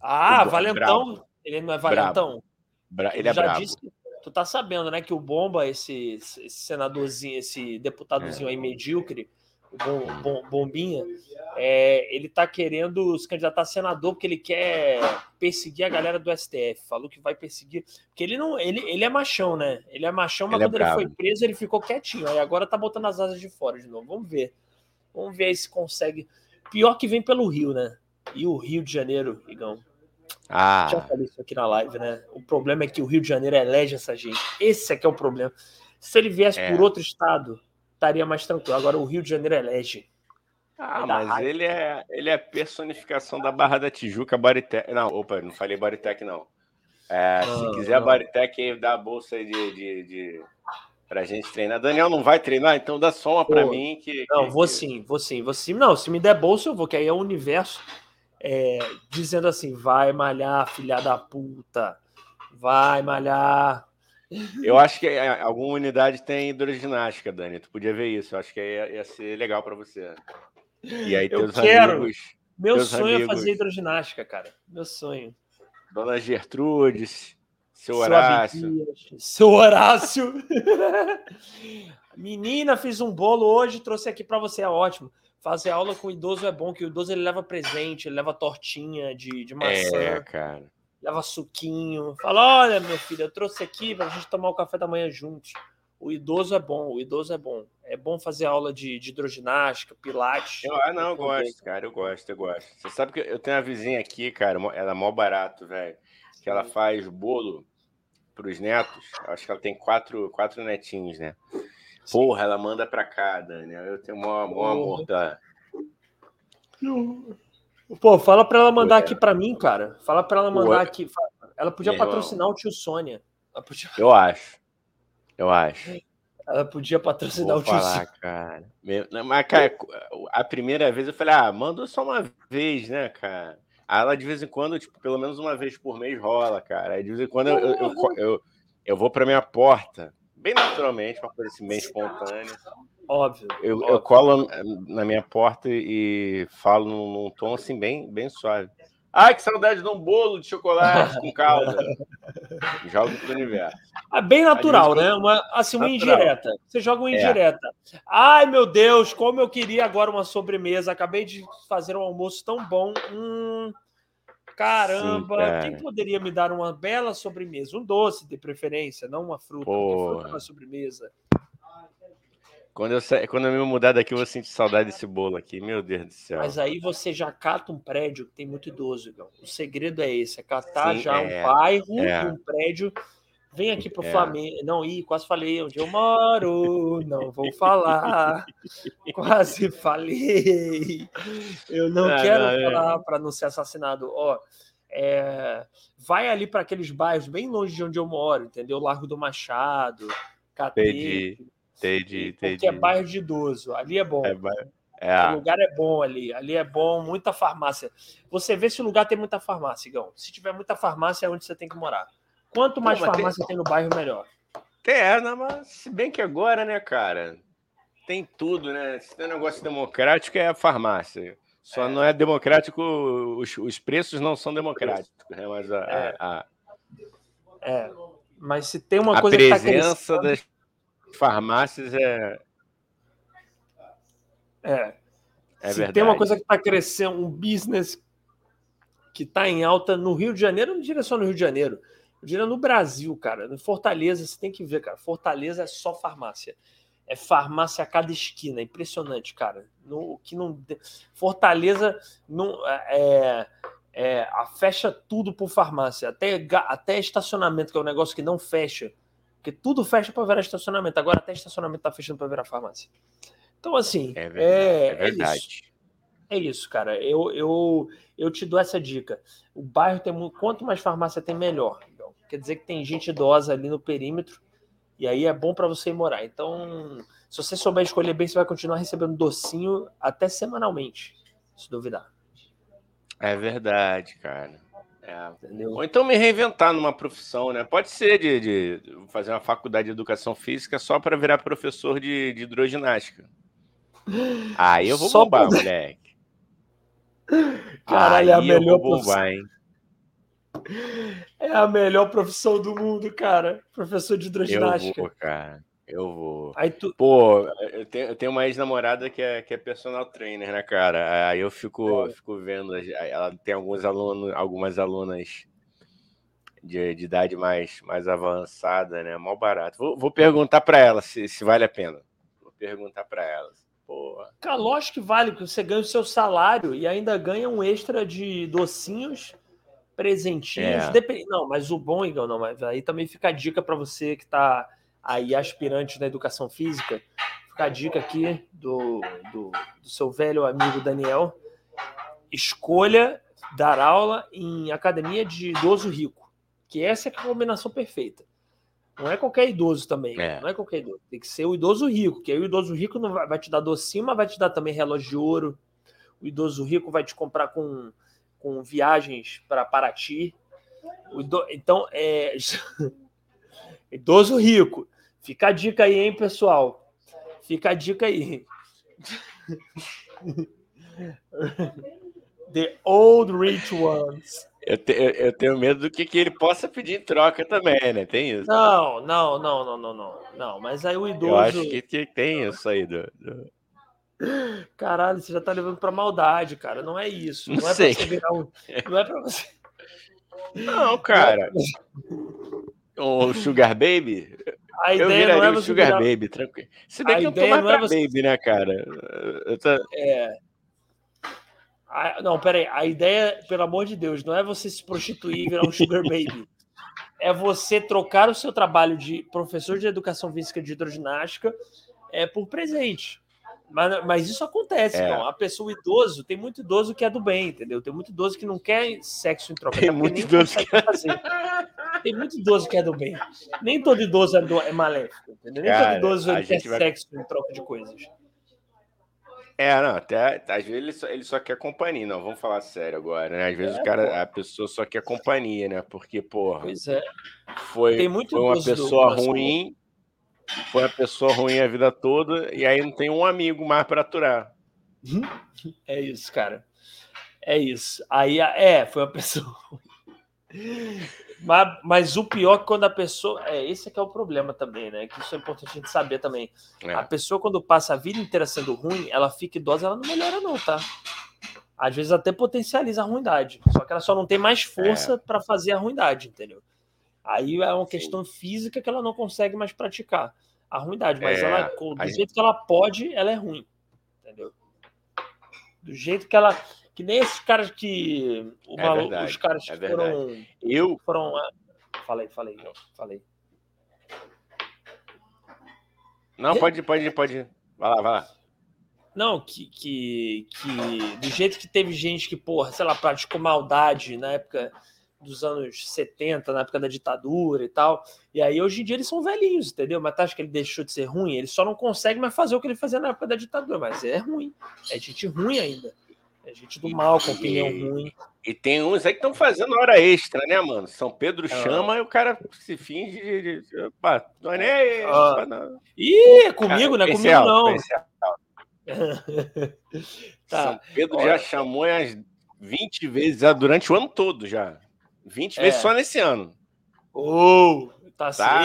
Ah, o Valentão. Ele não é Valentão? Bra... Ele é já brabo. Disse, tu tá sabendo, né, que o Bomba, esse, esse senadorzinho, esse deputadozinho é. aí medíocre, o bom, bom, Bombinha, é, ele tá querendo se candidatar a senador porque ele quer perseguir a galera do STF. Falou que vai perseguir. Porque ele não. Ele, ele é machão, né? Ele é machão, mas ele é quando é ele foi preso, ele ficou quietinho. Aí agora tá botando as asas de fora de novo. Vamos ver. Vamos ver se consegue. Pior que vem pelo Rio, né? E o Rio de Janeiro, Igão. Ah. Já falei isso aqui na live, né? O problema é que o Rio de Janeiro elege essa gente. Esse é que é o problema. Se ele viesse é. por outro estado, estaria mais tranquilo. Agora o Rio de Janeiro elege. Ah, mas ele é, ele é personificação da Barra da Tijuca, Baritec. Não, opa, não falei Baritec, não. É, não, se quiser não. a Baritec, dá a bolsa de, de, de pra gente treinar. Daniel não vai treinar, então dá só uma para mim que. Não, que, vou sim, vou sim, vou sim. Não, se me der bolsa, eu vou, que aí é o universo é, dizendo assim: vai malhar, filha da puta, vai malhar. Eu acho que é, alguma unidade tem hidroginástica, Dani. Tu podia ver isso. Eu acho que ia, ia ser legal para você. E aí, teus eu quero. Amigos, Meu sonho amigos... é fazer hidroginástica, cara. Meu sonho. Dona Gertrudes. Seu Horácio. Seu Horácio. *laughs* Menina, fiz um bolo hoje, trouxe aqui para você, é ótimo. Fazer aula com o idoso é bom, que o idoso ele leva presente, ele leva tortinha de, de maçã. É, cara. Leva suquinho. Fala, olha, meu filho, eu trouxe aqui para a gente tomar o café da manhã juntos. O idoso é bom, o idoso é bom. É bom fazer aula de, de hidroginástica, pilates. Eu, ah, não, eu gosto, cara, eu gosto, eu gosto. Você sabe que eu tenho uma vizinha aqui, cara, ela é mó barato, velho. Que ela faz bolo para os netos. Acho que ela tem quatro, quatro netinhos, né? Porra, ela manda para cá, Dani. Eu tenho um bom amor da. Pô, fala para ela mandar aqui para mim, cara. Fala para ela mandar aqui. Ela podia patrocinar o tio Sônia. Podia... Eu acho. Eu acho. Ela podia patrocinar Vou o tio falar, cara. Mas, cara, a primeira vez eu falei, ah, manda só uma vez, né, cara? Ela de vez em quando, tipo, pelo menos uma vez por mês rola, cara. Aí de vez em quando eu, eu, eu, eu, eu vou pra minha porta, bem naturalmente, uma coisa assim, bem espontânea. Óbvio. Eu, óbvio. eu colo na minha porta e falo num, num, tom assim, bem, bem suave. Ai, que saudade de um bolo de chocolate com calda. *laughs* Jogo pro universo. É bem natural, né? Uma, assim, uma natural. indireta. Você joga uma é. indireta. É. Ai, meu Deus, como eu queria agora uma sobremesa. Acabei de fazer um almoço tão bom. Hum, caramba, Sim, quem poderia me dar uma bela sobremesa? Um doce, de preferência, não uma fruta. Fruta é uma sobremesa. Quando eu, sa... Quando eu me mudar daqui, eu vou sentir saudade desse bolo aqui. Meu Deus do céu. Mas aí você já cata um prédio que tem muito idoso, Igão. O segredo é esse: é catar Sim, já é, um bairro, é. um prédio. Vem aqui pro é. Flamengo. Não, ih, quase falei onde eu moro. Não vou falar. *laughs* quase falei. Eu não ah, quero não, é. falar para não ser assassinado. Ó, é... vai ali para aqueles bairros bem longe de onde eu moro, entendeu? Largo do Machado, Catete. Entendi, entendi. Porque é bairro de idoso. Ali é bom. É, é. O lugar é bom ali. Ali é bom, muita farmácia. Você vê se o lugar tem muita farmácia, Igão. Se tiver muita farmácia, é onde você tem que morar. Quanto mais farmácia tem... tem... no bairro, melhor. Tem, é, mas se bem que agora, né, cara? tem tudo, né? Se tem um negócio democrático é a farmácia. Só é. não é democrático, os, os preços não são democráticos, né? Mas a, é. A, a, é. Mas se tem uma a coisa que tá presença das farmácias é. É. é se verdade. tem uma coisa que está crescendo, um business que está em alta no Rio de Janeiro, não diria só no Rio de Janeiro, eu diria no Brasil, cara. No Fortaleza, você tem que ver, cara. Fortaleza é só farmácia. É farmácia a cada esquina. É impressionante, cara. No, que não, Fortaleza não, é, é, a fecha tudo por farmácia. Até, até estacionamento, que é um negócio que não fecha. Porque tudo fecha para virar estacionamento. Agora até estacionamento tá fechando para virar farmácia. Então, assim. É verdade. É, é verdade. É isso. é isso, cara. Eu, eu, eu te dou essa dica. O bairro tem muito. Quanto mais farmácia tem, melhor quer dizer que tem gente idosa ali no perímetro, e aí é bom para você ir morar. Então, se você souber escolher bem, você vai continuar recebendo docinho até semanalmente, se duvidar. É verdade, cara. É. Ou então me reinventar numa profissão, né? Pode ser de, de fazer uma faculdade de educação física só para virar professor de, de hidroginástica. *laughs* Aí eu vou só bombar, pra... moleque. *laughs* Caralho, Aí é a melhor eu vou bombar, hein? É a melhor profissão do mundo, cara. Professor de hidroginástica. Eu vou, cara. Eu vou. Aí tu... Pô, eu tenho, eu tenho uma ex-namorada que é, que é personal trainer, né, cara? Aí eu fico, é. fico vendo. Ela tem alguns alunos, algumas alunas de, de idade mais, mais avançada, né? Mal barato. Vou, vou perguntar para ela se, se vale a pena. Vou perguntar para ela. Porra. Cara, lógico que vale, porque você ganha o seu salário e ainda ganha um extra de docinhos presentinhos. É. Dep... Não, mas o bom, Igor, não, mas aí também fica a dica para você que está aí aspirante na educação física. Fica a dica aqui do, do, do seu velho amigo Daniel. Escolha dar aula em academia de idoso rico, que essa é a combinação perfeita. Não é qualquer idoso também. É. Não é qualquer idoso. Tem que ser o idoso rico, que aí o idoso rico não vai, vai te dar docinho, mas vai te dar também relógio de ouro. O idoso rico vai te comprar com com viagens para Paraty. Então, é. *laughs* Idoso rico. Fica a dica aí, hein, pessoal? Fica a dica aí. *laughs* The old rich ones. Eu, te, eu, tenho medo do que, que ele possa pedir em troca também, né? Tem isso? Não, não, não, não, não, não. Não, mas aí o idoso. Eu acho que, que tem isso aí do... do... Caralho, você já tá levando pra maldade, cara. Não é isso. Não, não é sei. pra você virar um. Não é pra você. Não, cara. *laughs* O Sugar Baby? A eu viraria não é o Sugar virar... Baby, tranquilo. Se bem a que eu tô mais pra é você... Baby, né, cara? Tô... É. A... Não, peraí. A ideia, pelo amor de Deus, não é você se prostituir e virar um Sugar Baby. *laughs* É você trocar o seu trabalho de professor de educação física de hidroginástica é, por presente. Mas, mas isso acontece, é. A pessoa idoso, tem muito idoso que é do bem, entendeu? Tem muito idoso que não quer sexo em troca. Tem muito idoso que fazer. Tem muito idoso que é do bem. Nem todo idoso é, do, é maléfico, entendeu? Nem Cara, todo idoso quer vai... sexo em troca de coisas. É, não, até às vezes ele só, ele só quer companhia, não, vamos falar sério agora, né? Às vezes é, o cara, pô. a pessoa só quer companhia, né? Porque, porra, pois é. foi, foi uma pessoa ruim, foi a pessoa ruim a vida toda e aí não tem um amigo mais para aturar. É isso, cara. É isso. Aí é, foi uma *laughs* pessoa mas, mas, o pior é que quando a pessoa. É, esse é que é o problema também, né? Que isso é importante a gente saber também. É. A pessoa, quando passa a vida inteira sendo ruim, ela fica idosa, ela não melhora, não, tá? Às vezes até potencializa a ruindade. Só que ela só não tem mais força é. para fazer a ruindade, entendeu? Aí é uma questão Sim. física que ela não consegue mais praticar a ruindade, mas é, ela, do jeito que ela pode, ela é ruim. Entendeu? Do jeito que ela. Que nem esses caras que. O é verdade, os caras é que foram. Eu. Foram. Falei, falei, falei. Não, pode, pode, pode. Vai lá, vai lá. Não, que, que, que do jeito que teve gente que, porra, sei lá, praticou maldade na época dos anos 70, na época da ditadura e tal. E aí hoje em dia eles são velhinhos, entendeu? Mas tá, acha que ele deixou de ser ruim? Ele só não consegue mais fazer o que ele fazia na época da ditadura, mas é ruim. É gente ruim ainda. É gente do mal, com opinião e, ruim. E tem uns aí que estão fazendo hora extra, né, mano? São Pedro ah. chama e o cara se finge de. de opa, não é nem. Ah. Não. Ih, é comigo, cara, não é comigo, não. *laughs* tá. São Pedro Olha. já chamou as 20 vezes durante o ano todo já. 20 é. vezes só nesse ano. Ô, oh, tá, tá.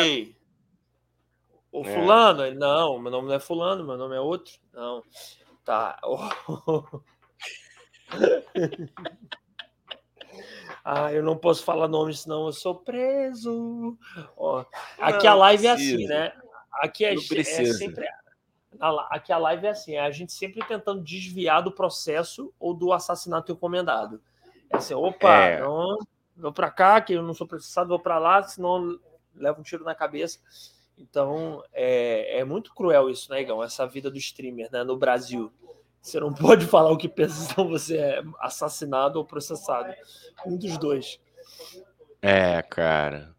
O é. fulano? Não, meu nome não é fulano, meu nome é outro. Não. Tá. Oh. *laughs* ah, eu não posso falar nome, senão eu sou preso. Ó, aqui não, a live precisa. é assim, né? Aqui é, é sempre. Aqui a live é assim, é a gente sempre tentando desviar do processo ou do assassinato encomendado. É assim, opa, é. não, vou para cá, que eu não sou processado, vou para lá, senão leva um tiro na cabeça. Então, é, é muito cruel isso, né, Igão? Essa vida do streamer né, no Brasil. Você não *laughs* pode falar o que pensa, senão você é assassinado ou processado. Um dos dois. É, cara.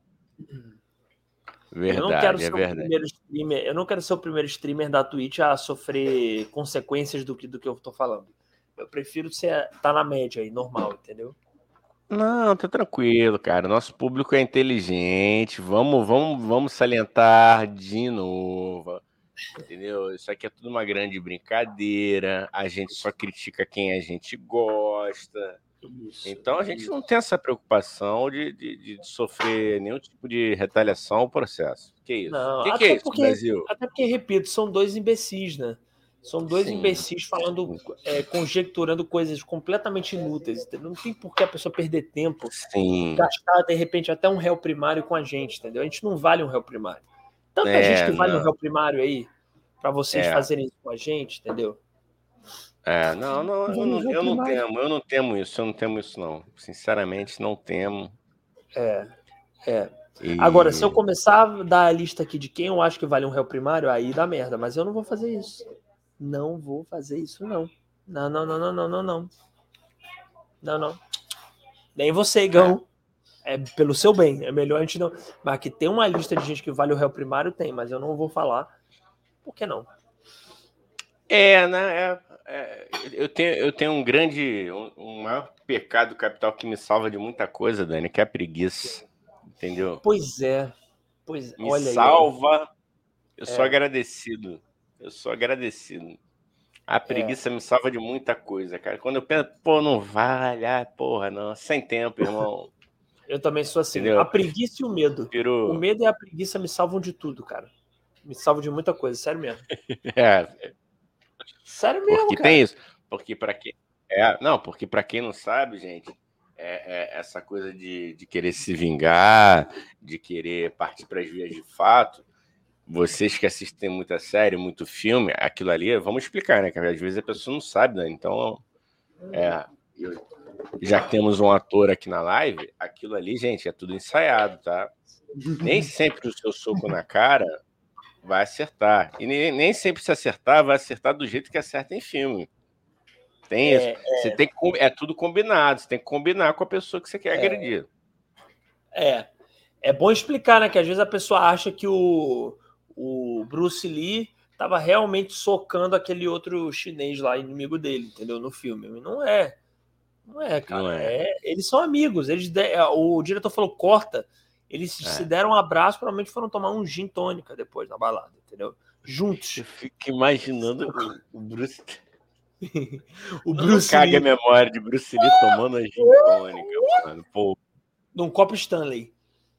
Verdade, eu não quero é ser verdade. O primeiro streamer, eu não quero ser o primeiro streamer da Twitch a sofrer consequências do que, do que eu tô falando. Eu prefiro ser tá na média aí, normal, entendeu? Não, tá tranquilo, cara. Nosso público é inteligente. Vamos, vamos, vamos salientar de novo. Entendeu? Isso aqui é tudo uma grande brincadeira. A gente só critica quem a gente gosta. Isso, então a gente isso. não tem essa preocupação de, de, de, sofrer nenhum tipo de retaliação ao processo. Que isso? Não, que, que é isso, porque, Brasil? Até porque, repito, são dois imbecis, né? São dois Sim. imbecis falando, é, conjecturando coisas completamente inúteis. Entendeu? Não tem por que a pessoa perder tempo, Sim. gastar de repente até um réu primário com a gente, entendeu? A gente não vale um réu primário. Tanta é, gente que vale não. um réu primário aí para vocês é. fazerem isso com a gente, entendeu? É, não, não, eu não, eu não temo, eu não temo isso, eu não temo isso, não. Sinceramente, não temo. É, é. E... Agora, se eu começar a dar a lista aqui de quem eu acho que vale um réu primário, aí dá merda, mas eu não vou fazer isso. Não vou fazer isso, não. Não, não, não, não, não, não, não. Não, não. Nem você, Igão. É é pelo seu bem. É melhor a gente não. Mas que tem uma lista de gente que vale o réu primário, tem, mas eu não vou falar. Por que não? É, né? É, é, eu, tenho, eu tenho um grande. Um, um maior pecado capital que me salva de muita coisa, Dani, que é a preguiça. Entendeu? Pois é. Pois me olha salva. Aí. Eu é. sou agradecido. Eu sou agradecido. A preguiça é. me salva de muita coisa, cara. Quando eu penso, pô, não vale, ah, porra, não, sem tempo, irmão. *laughs* Eu também sou assim. Entendeu? A preguiça e o medo. O medo e a preguiça me salvam de tudo, cara. Me salvam de muita coisa, sério mesmo. *laughs* é. Sério mesmo, porque cara. tem isso. Porque para quem é, não, porque para quem não sabe, gente, é, é essa coisa de, de querer se vingar, de querer partir para as vias de fato. Vocês que assistem muita série, muito filme, aquilo ali, vamos explicar, né? Que às vezes a pessoa não sabe, né? Então, é, já que temos um ator aqui na live, aquilo ali, gente, é tudo ensaiado, tá? Nem sempre o seu soco na cara vai acertar. E nem, nem sempre se acertar, vai acertar do jeito que acerta em filme. Tem é, isso. É... Você tem que, é tudo combinado, você tem que combinar com a pessoa que você quer é... agredir. É. É bom explicar, né? Que às vezes a pessoa acha que o, o Bruce Lee estava realmente socando aquele outro chinês lá, inimigo dele, entendeu? No filme. Não é. Não é, cara. Não é. é. eles são amigos. Eles de... É, o diretor falou corta. Eles é. se deram um abraço, provavelmente foram tomar um gin tônica depois na balada, entendeu? Juntos. Eu fico imaginando o Bruce. o Bruce caga Lee... *laughs* a memória de Bruce Lee tomando a gin tônica, mano. Pô. Num copo Stanley.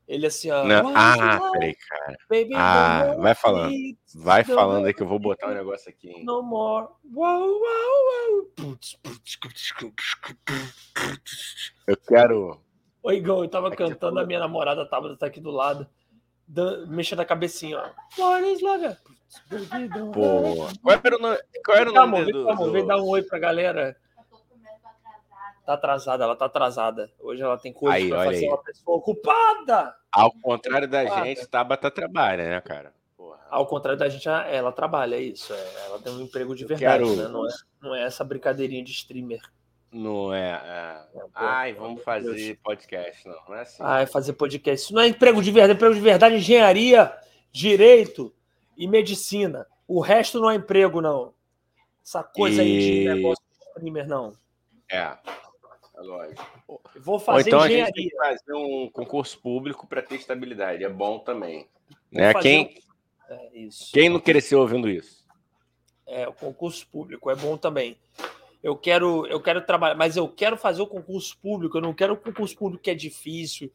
Ele assim, ó. Não. Ah, peraí, cara. Baby, ah, vai falando. Vai falando aí que eu vou botar um negócio aqui. Hein? No more. Uau, uau, uau. Eu quero. Oi, Igor, eu tava aqui cantando, a minha namorada tava tá aqui do lado, mexendo a cabecinha, ó. What is love? Pô, qual era o nome, qual era o nome vem, do, do... Vem dar um oi pra galera tá atrasada, ela tá atrasada. Hoje ela tem coisa para fazer aí. uma pessoa ocupada. Ao contrário da ocupada. gente, Tabata trabalha, né, cara? Porra. Ao contrário da gente, ela trabalha, é isso. É, ela tem um emprego de verdade, quero... né? Não é, não é essa brincadeirinha de streamer. Não é. é. Ai, vamos fazer Deus. podcast, não. Não é assim. Ai, fazer podcast. Isso não é emprego de verdade, é emprego de verdade é engenharia, direito e medicina. O resto não é emprego, não. Essa coisa e... aí de negócio de streamer, não. É. É lógico. Vou fazer Ou então engenharia. a gente tem que fazer um concurso público para ter estabilidade. É bom também. Né? Quem, um... é, quem não cresceu ouvindo isso? É, o concurso público é bom também. Eu quero, eu quero trabalhar, mas eu quero fazer o concurso público. Eu não quero o concurso público que é difícil.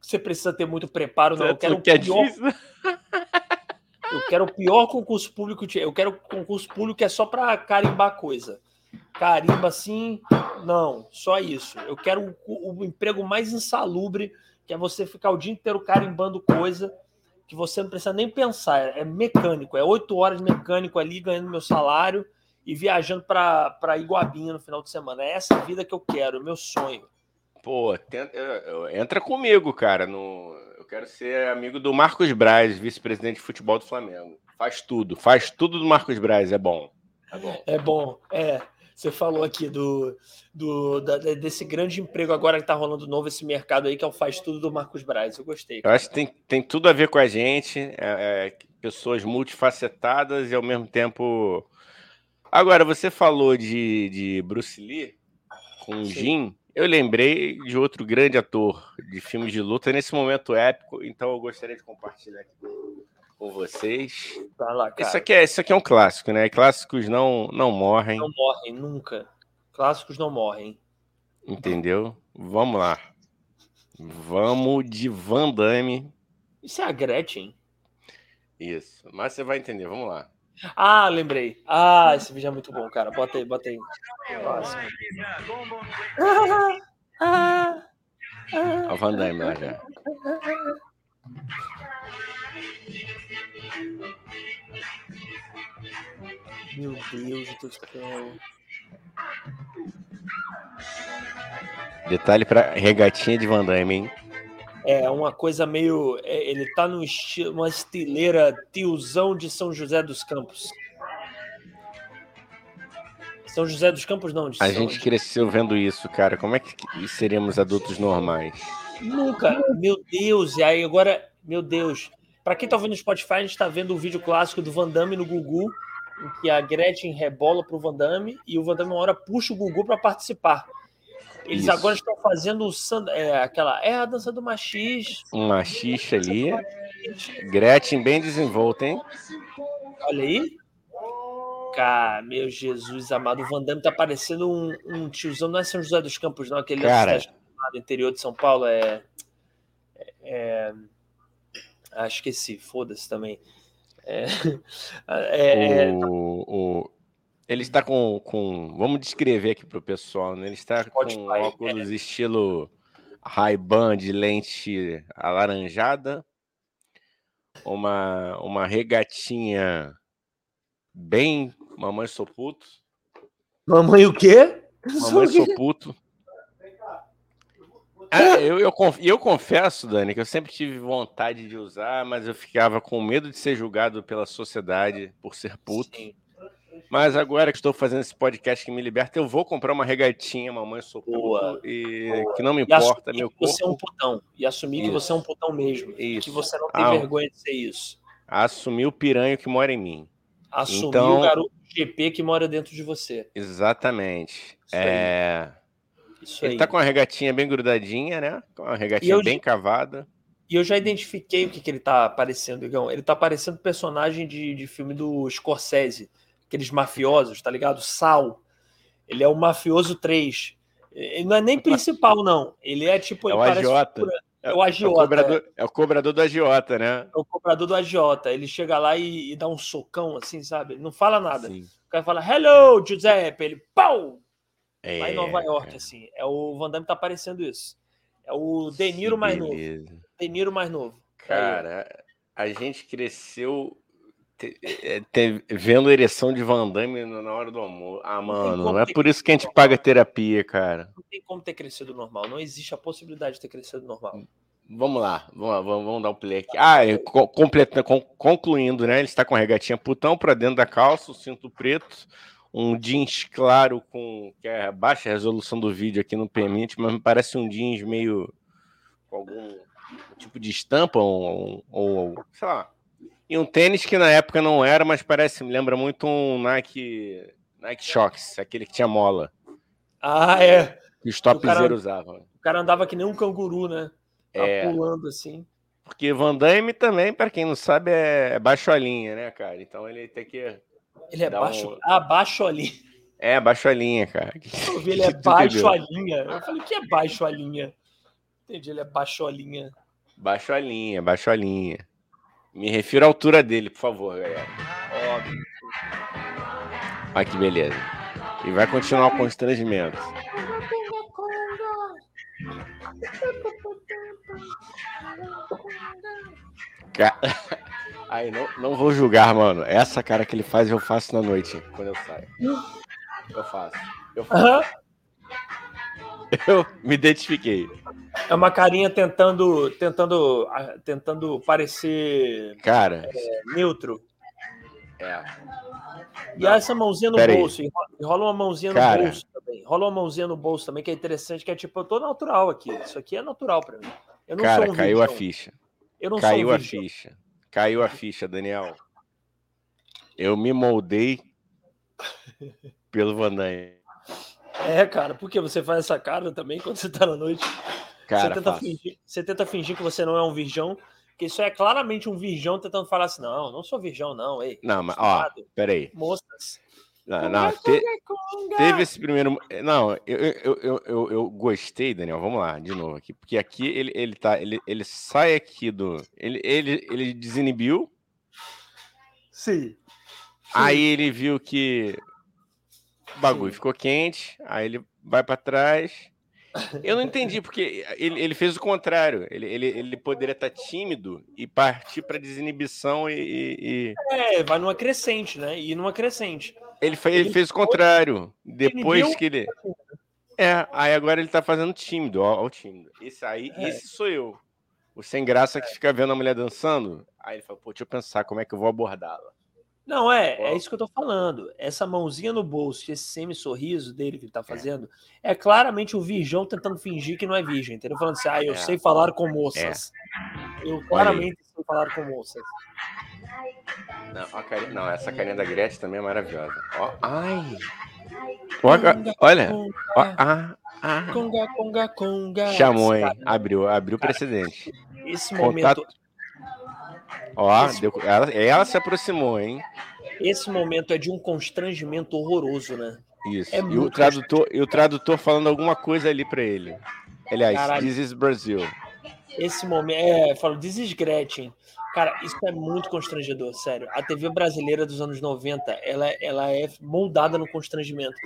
Você precisa ter muito preparo, não. Eu quero o que é pior... difícil. Eu quero o pior concurso público. Eu quero concurso público que é só para carimbar coisa. Carimba assim, não, só isso. Eu quero o, o, emprego mais insalubre, que é você ficar o dia inteiro carimbando coisa que você não precisa nem pensar. É mecânico, é oito horas mecânico ali, ganhando meu salário e viajando para Iguabinha no final de semana. É essa vida que eu quero, é meu sonho. Pô, tenta, entra comigo, cara. No, eu quero ser amigo do Marcos Braz, vice-presidente de futebol do Flamengo. Faz tudo, faz tudo do Marcos Braz, é bom. É bom, é. Bom, é. Você falou aqui do, do da, desse grande emprego agora que está rolando novo esse mercado aí, que é o faz tudo do Marcos Braz. Eu gostei. Cara. Eu acho que tem, tem tudo a ver com a gente. É, é, pessoas multifacetadas e ao mesmo tempo Agora, você falou de, de Bruce Lee com Sim. Jim. Eu lembrei de outro grande ator de filmes de luta nesse momento épico, então eu gostaria de compartilhar aqui com vocês. Tá lá, isso, aqui é, isso aqui é um clássico, né? Clássicos não, não morrem. Não morrem, nunca. Clássicos não morrem. Entendeu? Vamos lá. Vamos de Van Damme. Isso é a Gretchen? Isso, mas você vai entender, vamos lá. Ah, lembrei. Ah, esse vídeo é muito bom, cara. Bota aí, bota aí. Nossa. *laughs* A Van Damme lá já. Meu Deus do céu. Detalhe para regatinha de Van Damme, hein? é uma coisa meio. É, ele tá no estilo, uma estileira tiozão de São José dos Campos. São José dos Campos, não. a gente cresceu vendo isso, cara. Como é que seríamos adultos normais? Nunca. Meu Deus. E aí agora, meu Deus. Para quem tá vendo no Spotify, a gente tá vendo o vídeo clássico do Van Damme no Gugu, em que a Gretchen rebola pro Van Damme e o Van Damme uma hora puxa o Gugu para participar. Eles Isso. agora estão fazendo o é, aquela. É a dança do machis. Um machista ali. Gretchen bem desenvolta, hein? Olha aí. Cara, meu Jesus amado, o Van Damme tá parecendo um, um tiozão, não é São José dos Campos, não, aquele Cara... do interior de São Paulo, é, é ah, esqueci, foda-se também. É, *laughs* é, é o, o, ele está com, com. Vamos descrever aqui para o pessoal, né? Ele está Pode com óculos é. estilo Ray-Ban de lente alaranjada, uma, uma regatinha bem Mamãe Sou Puto. Mamãe o quê? Mamãe *laughs* Sou Puto. É, eu, eu, eu confesso, Dani, que eu sempre tive vontade de usar, mas eu ficava com medo de ser julgado pela sociedade por ser puto. Sim. Mas agora que estou fazendo esse podcast que me liberta, eu vou comprar uma regatinha, mamãe sou boa, e boa. que não me importa, meu corpo. Você é um putão e assumir isso. que você é um putão mesmo, isso. que você não tem ah, vergonha de ser isso. Assumir o piranha que mora em mim. Assumir então, o garoto GP que mora dentro de você. Exatamente. Isso é... Isso Ele aí. tá com uma regatinha bem grudadinha, né? Com uma regatinha eu... bem cavada. E eu já identifiquei o que, que ele tá parecendo, Igão. Ele tá parecendo personagem de, de filme do Scorsese aqueles mafiosos, tá ligado? Sal. Ele é o mafioso 3. Ele não é nem principal, não. Ele é tipo. É o agiota. É o agiota. É o, cobrador, é. é o cobrador do agiota, né? É o cobrador do agiota. Ele chega lá e, e dá um socão assim, sabe? Ele não fala nada. Sim. O cara fala, hello, Giuseppe. Ele, pau! É, Lá em Nova York, assim. É o Van Damme tá aparecendo isso. É o De Niro mais novo. De Niro mais novo. Cara, a gente cresceu é, te, vendo ereção de Van Damme na hora do amor. Ah, mano, não, é por isso que a gente paga terapia, cara. Não tem como ter crescido normal. Não existe a possibilidade de ter crescido normal. Vamos lá, vamos, lá, vamos, dar um play aqui. Ah, é, completa, concluindo, né? Ele está com a regatinha putão para dentro da calça, o cinto preto, um jeans claro com que é a baixa resolução do vídeo aqui não permite, mas me parece um jeans meio com algum tipo de estampa ou, ou sei lá, e um tênis que na época não era, mas parece, me lembra muito um Nike, Nike Shox, aquele que tinha mola. Ah, é. Que os topzeiros usavam. O cara andava que nem um canguru, né? É. Pulando assim. Porque Van Damme também, para quem não sabe, é baixolinha, né, cara? Então ele tem que. Ele é baixo. Um... Ah, baixolinha. É, baixo a linha, cara. *laughs* Eu vi, ele *laughs* é baixo a linha. Eu falei, o que é baixo a linha? Entendi, ele é baixo a linha. Baixo a linha, baixo a linha. Me refiro à altura dele, por favor, galera. Óbvio. Olha que beleza. E vai continuar o constrangimento. *laughs* Aí, não, não vou julgar, mano. Essa cara que ele faz, eu faço na noite, quando eu saio. Eu faço. Eu faço. *laughs* Eu me identifiquei. É uma carinha tentando, tentando, tentando parecer cara é, neutro. É. E Não. essa mãozinha no Pera bolso, aí. rola uma mãozinha no cara. bolso também. Rola uma mãozinha no bolso também, que é interessante, que é tipo, eu tô natural aqui. Isso aqui é natural para mim. Eu não cara, sou um caiu virgão. a ficha. Eu não caiu sou um a ficha. Caiu a ficha, Daniel. Eu me moldei pelo Van É, cara, porque você faz essa cara também quando você tá na noite. Cara, você, tenta fingir, você tenta fingir que você não é um virgão, que isso é claramente um virgão tentando falar assim: não, não sou virgão, não. Ei, não, mas, ó, peraí. Moças. Não, não te, teve esse primeiro. Não, eu, eu, eu, eu, eu gostei, Daniel. Vamos lá, de novo aqui. Porque aqui ele, ele tá. Ele, ele sai aqui do. Ele, ele, ele desinibiu. Sim. Aí ele viu que o bagulho Sim. ficou quente, aí ele vai para trás. Eu não entendi, *laughs* porque ele, ele fez o contrário. Ele, ele, ele poderia estar tímido e partir para desinibição e, e, É, vai numa crescente, né? E numa crescente. Ele, foi, ele, ele fez o contrário. Depois que ele. É, aí agora ele tá fazendo tímido, ó, ó o tímido. Esse aí, é. esse sou eu. O sem graça que fica vendo a mulher dançando. Aí ele fala, pô, deixa eu pensar como é que eu vou abordá-la. Não, é, é isso que eu tô falando. Essa mãozinha no bolso, esse semi-sorriso dele que ele tá é. fazendo, é. é claramente o virgão tentando fingir que não é virgem, entendeu? Falando assim, ah, eu é. sei falar com moças. É. Eu claramente sei falar com moças. Não, carinha, não, essa carinha da Gretchen também é maravilhosa. Ó, ai! Olha, olha. Ó, ah, ah. Conga, conga, conga. Chamou, hein? Abriu, abriu precedente. Esse momento. Contato Ó, deu, ela, ela se aproximou, hein? Esse momento é de um constrangimento horroroso, né? Isso. É e, o tradutor, e o tradutor falando alguma coisa ali para ele. Aliás, Caralho. this is Brazil. Esse momento, é, falo, this is Gretchen. Cara, isso é muito constrangedor, sério. A TV brasileira dos anos 90, ela, ela é moldada no constrangimento.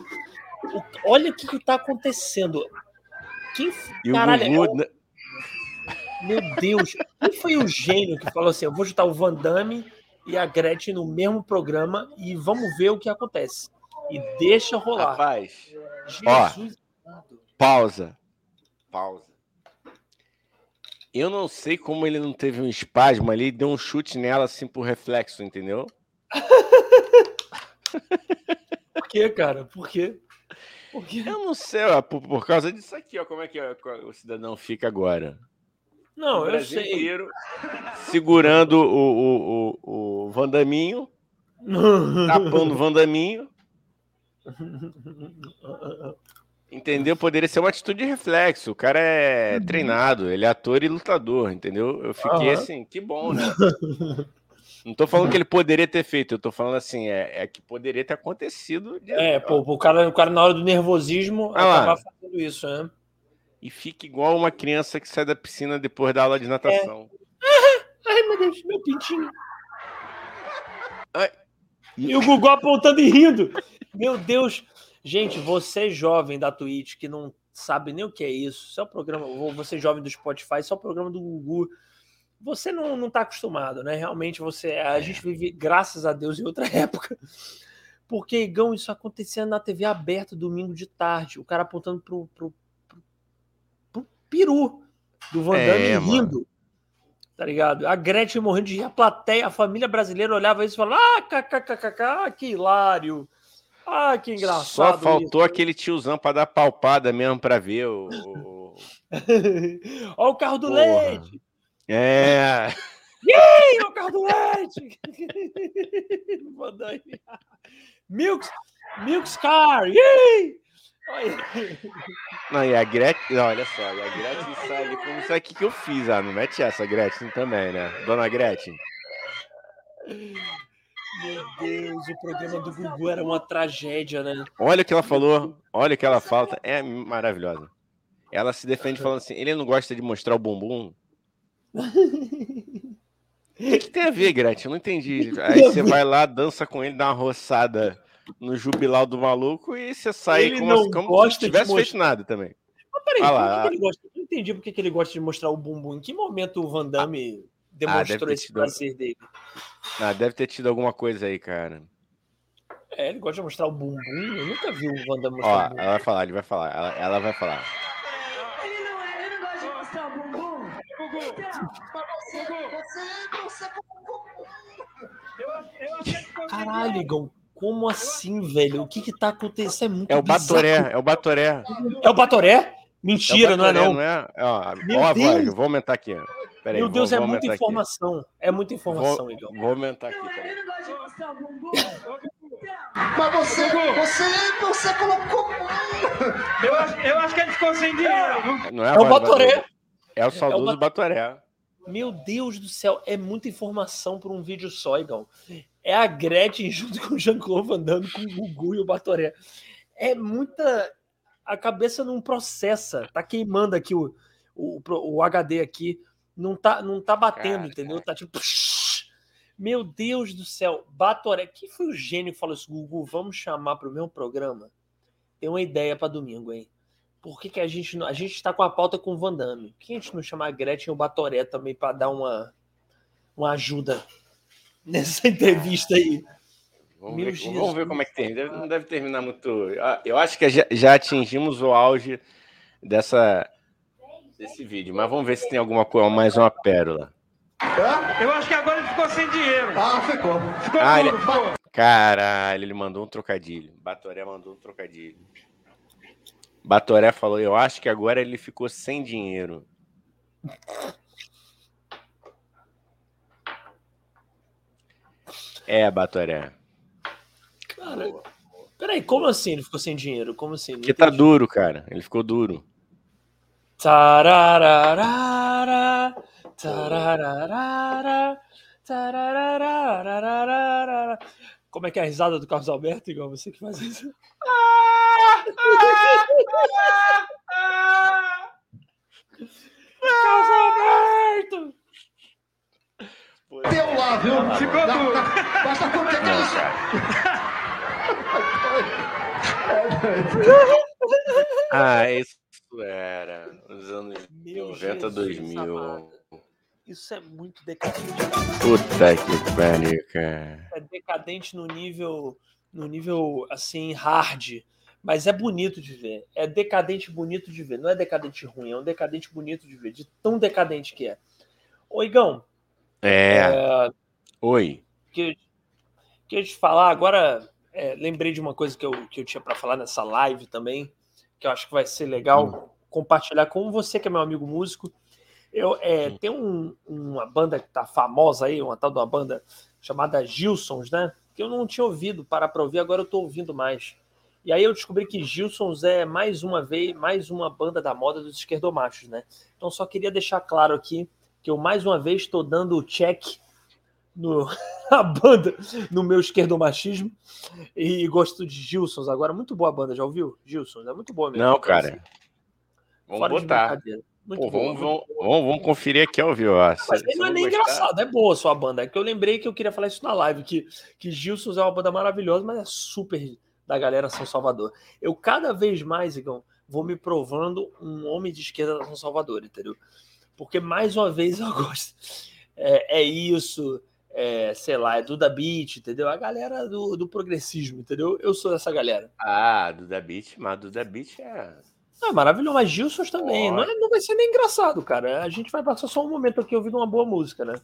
O, olha o que, que tá acontecendo. Quem, e caralho, o Gugu, é o... Meu Deus, quem foi o gênio que falou assim: eu vou juntar o Van Damme e a Gretchen no mesmo programa e vamos ver o que acontece. E deixa rolar. Rapaz, Jesus. Ó, pausa. Pausa. Eu não sei como ele não teve um espasmo ali e deu um chute nela assim por reflexo, entendeu? *laughs* por quê, cara? Por quê? Por quê? Eu não sei, ó, por, por causa disso aqui, ó, como é que o cidadão fica agora. Não, eu sei. Segurando o, o, o, o Vandaminho, *laughs* tapando o Vandaminho. Entendeu? Poderia ser uma atitude de reflexo. O cara é uhum. treinado, ele é ator e lutador, entendeu? Eu fiquei uhum. assim, que bom, né? Não tô falando que ele poderia ter feito, eu tô falando assim, é, é que poderia ter acontecido. De... É, pô, o cara, o cara na hora do nervosismo ah, acabar fazendo isso, né? E fica igual uma criança que sai da piscina depois da aula de natação. É. Ai, meu Deus, meu pintinho. Ai. E o Gugu apontando e rindo. Meu Deus. Gente, você jovem da Twitch que não sabe nem o que é isso, isso é o programa, você jovem do Spotify, isso é o programa do Gugu. Você não, não tá acostumado, né? Realmente você. A gente vive, graças a Deus, em outra *laughs* época. Porque, Igão, isso acontecia na TV aberta domingo de tarde. O cara apontando pro, pro, peru do Van Damme é, rindo. Mano. Tá ligado? A Gretchen morrendo de rir, a plateia, a família brasileira olhava isso e falava: Ah, kkkk, que hilário. Ah, que engraçado. Só faltou isso. aquele tiozão para dar palpada mesmo para ver o. Olha *laughs* o carro do Porra. leite. É. *laughs* Yay, o carro do leite. *laughs* Milks, Milks Car. Yay! Não, e a Gretchen, não, olha só, e a Gretchen sabe como isso aqui que eu fiz, ah, não mete essa Gretchen também, né? Dona Gretchen. Meu Deus, o programa do Gugu era uma tragédia, né? Olha o que ela falou, olha o que ela fala, é maravilhosa. Ela se defende falando assim: ele não gosta de mostrar o bumbum. O que, que, tem a ver, Gretchen? Eu não entendi. *laughs* Aí você vai lá, dança com ele, dá uma roçada no jubilau do maluco e você sai ele como, como se não tivesse mostrar... feito nada também. Mas peraí, ah, que ele gosta... eu não entendi porque que ele gosta de mostrar o bumbum. Em que momento o Van Damme ah, demonstrou ah, esse tido... prazer dele? Ah, deve ter tido alguma coisa aí, cara. É, ele gosta de mostrar o bumbum. Eu nunca vi o Van Damme mostrar Ó, o bumbum. Ela vai falar, ele vai falar. Ela, ela vai falar. Ele não, é, ele não gosta de mostrar o bumbum. Você, você, você, Caralho, Igor, como assim, velho? O que que tá acontecendo? É muito É o Batoré, é o Batoré. É o Batoré? Mentira, é o Batoré, não é não. não é? Ó, Meu ó, Deus. Vou, vou aumentar aqui. Peraí, Meu Deus, vou, é vou muita informação. Aqui. É muita informação, Igor. Vou aumentar aqui, peraí. Mas você, você, você colocou. Eu acho, eu acho que ele ficou sem dinheiro. Não é, é o Batoré. É o saudoso é o Batoré. Meu Deus do céu, é muita informação para um vídeo só, Igão. É a Gretchen junto com o Jean-Claude andando com o Gugu e o Batoré. É muita. A cabeça não processa. Tá queimando aqui o, o, o HD aqui. Não tá, não tá batendo, cara, entendeu? Cara. Tá tipo. Meu Deus do céu. Batoré. Quem foi o gênio que falou isso? Gugu, vamos chamar para o meu programa? Tem uma ideia para domingo, hein? por que, que a gente não, a gente está com a pauta com o Van Damme? Por que a gente não chama a Gretchen ou o Batoré também para dar uma, uma ajuda nessa entrevista aí? Vamos ver, vamos ver, como é que tem. Deve, não deve terminar muito. Eu acho que já, já, atingimos o auge dessa, desse vídeo, mas vamos ver se tem alguma coisa, mais uma pérola. Eu acho que agora ele ficou sem dinheiro. Ah, ficou. Ficou ah, ele... Caralho, ele mandou um trocadilho. Batoré mandou um trocadilho. Batoré falou: Eu acho que agora ele ficou sem dinheiro. É, Batoré. Cara, peraí, como assim ele ficou sem dinheiro? Como assim? Porque tá duro, cara. Ele ficou duro. Tarararara, tarararara, tarararara. Como é que é a risada do Carlos Alberto, igual você que faz isso? *laughs* Carlos Alberto! Deu lá, viu? Ficou duro. Basta quanto é isso? *laughs* Ah, isso era os anos Meu 90, Jesus 2000. Amado. Isso é muito decadente. Puta que pariu, cara. É decadente no nível, no nível assim, hard. Mas é bonito de ver. É decadente bonito de ver. Não é decadente ruim, é um decadente bonito de ver. De tão decadente que é. Oi, Igão. É. é... Oi. Que, queria te falar agora. É, lembrei de uma coisa que eu, que eu tinha para falar nessa live também, que eu acho que vai ser legal hum. compartilhar com você, que é meu amigo músico. Eu, é, tem um, uma banda que tá famosa aí, uma tal de uma banda chamada Gilsons, né? Que eu não tinha ouvido, para para ouvir, agora eu tô ouvindo mais. E aí eu descobri que Gilsons é mais uma vez, mais uma banda da moda dos esquerdomachos, né? Então só queria deixar claro aqui que eu mais uma vez estou dando o check no *laughs* a banda no meu esquerdomachismo e gosto de Gilsons agora muito boa a banda já ouviu Gilsons é muito boa mesmo não cara vamos Fora botar Pô, vamos, vamos, vamos, conferir aqui ao vivo. Mas não é nem gostar. engraçado, é boa a sua banda. É que eu lembrei que eu queria falar isso na live, que, que Gilson é uma banda maravilhosa, mas é super da galera São Salvador. Eu cada vez mais, Igão, vou me provando um homem de esquerda da São Salvador, entendeu? Porque mais uma vez *laughs* eu gosto. É, é isso, é, sei lá, é Duda Beat, entendeu? A galera do, do progressismo, entendeu? Eu sou essa galera. Ah, Duda Beat, mas Duda Beat é é maravilhoso, mas Gilson também. Não, é, não, vai ser nem engraçado, cara. A gente vai passar só um momento aqui ouvindo uma boa música, né?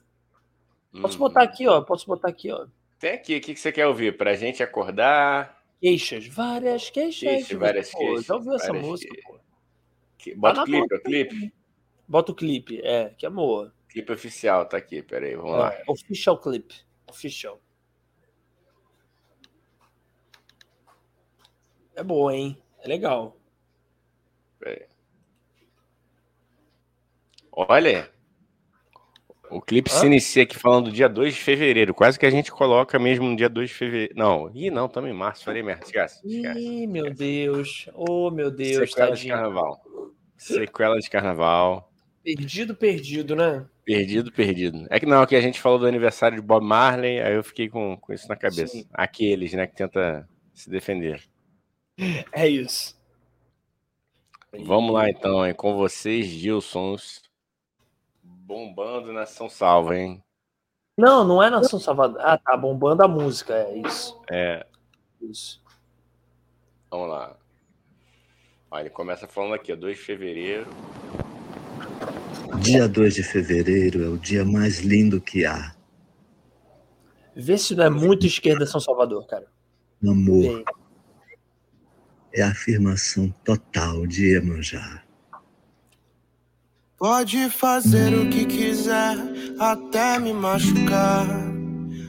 Posso hum. botar aqui, ó. Posso botar aqui, ó. Tem aqui, o que, você quer ouvir? Pra gente acordar? Queixas, várias queixas. várias pô, queixas. Já ouviu essa música, pô? Bota tá o clipe, o clipe. Bota o clipe, é, que amor. Clipe oficial, tá aqui, peraí, vamos é, lá. Official clip. Official. É boa, hein? É legal. Olha, o clipe Hã? se inicia aqui falando do dia 2 de fevereiro. Quase que a gente coloca mesmo no dia 2 de fevereiro. Não, ih, não, estamos em março. Falei merda. Esquece. esquece ih, meu Deus. Oh, meu Deus. Sequela tadinho. de carnaval. Sequela de carnaval. Perdido, perdido, né? Perdido, perdido. É que não, que a gente falou do aniversário de Bob Marley, aí eu fiquei com, com isso na cabeça. Sim. Aqueles, né, que tenta se defender. É isso. Vamos lá então, hein? com vocês, Gilsons bombando Nação Salva, hein? Não, não é Nação Salvador. Ah, tá bombando a música, é isso. É. Isso. Vamos lá. Olha, ele começa falando aqui, 2 de fevereiro. Dia 2 de fevereiro é o dia mais lindo que há. Vê se não é muito esquerda São Salvador, cara. Amor. É a afirmação total de Iemanjá. Pode fazer o que quiser, até me machucar.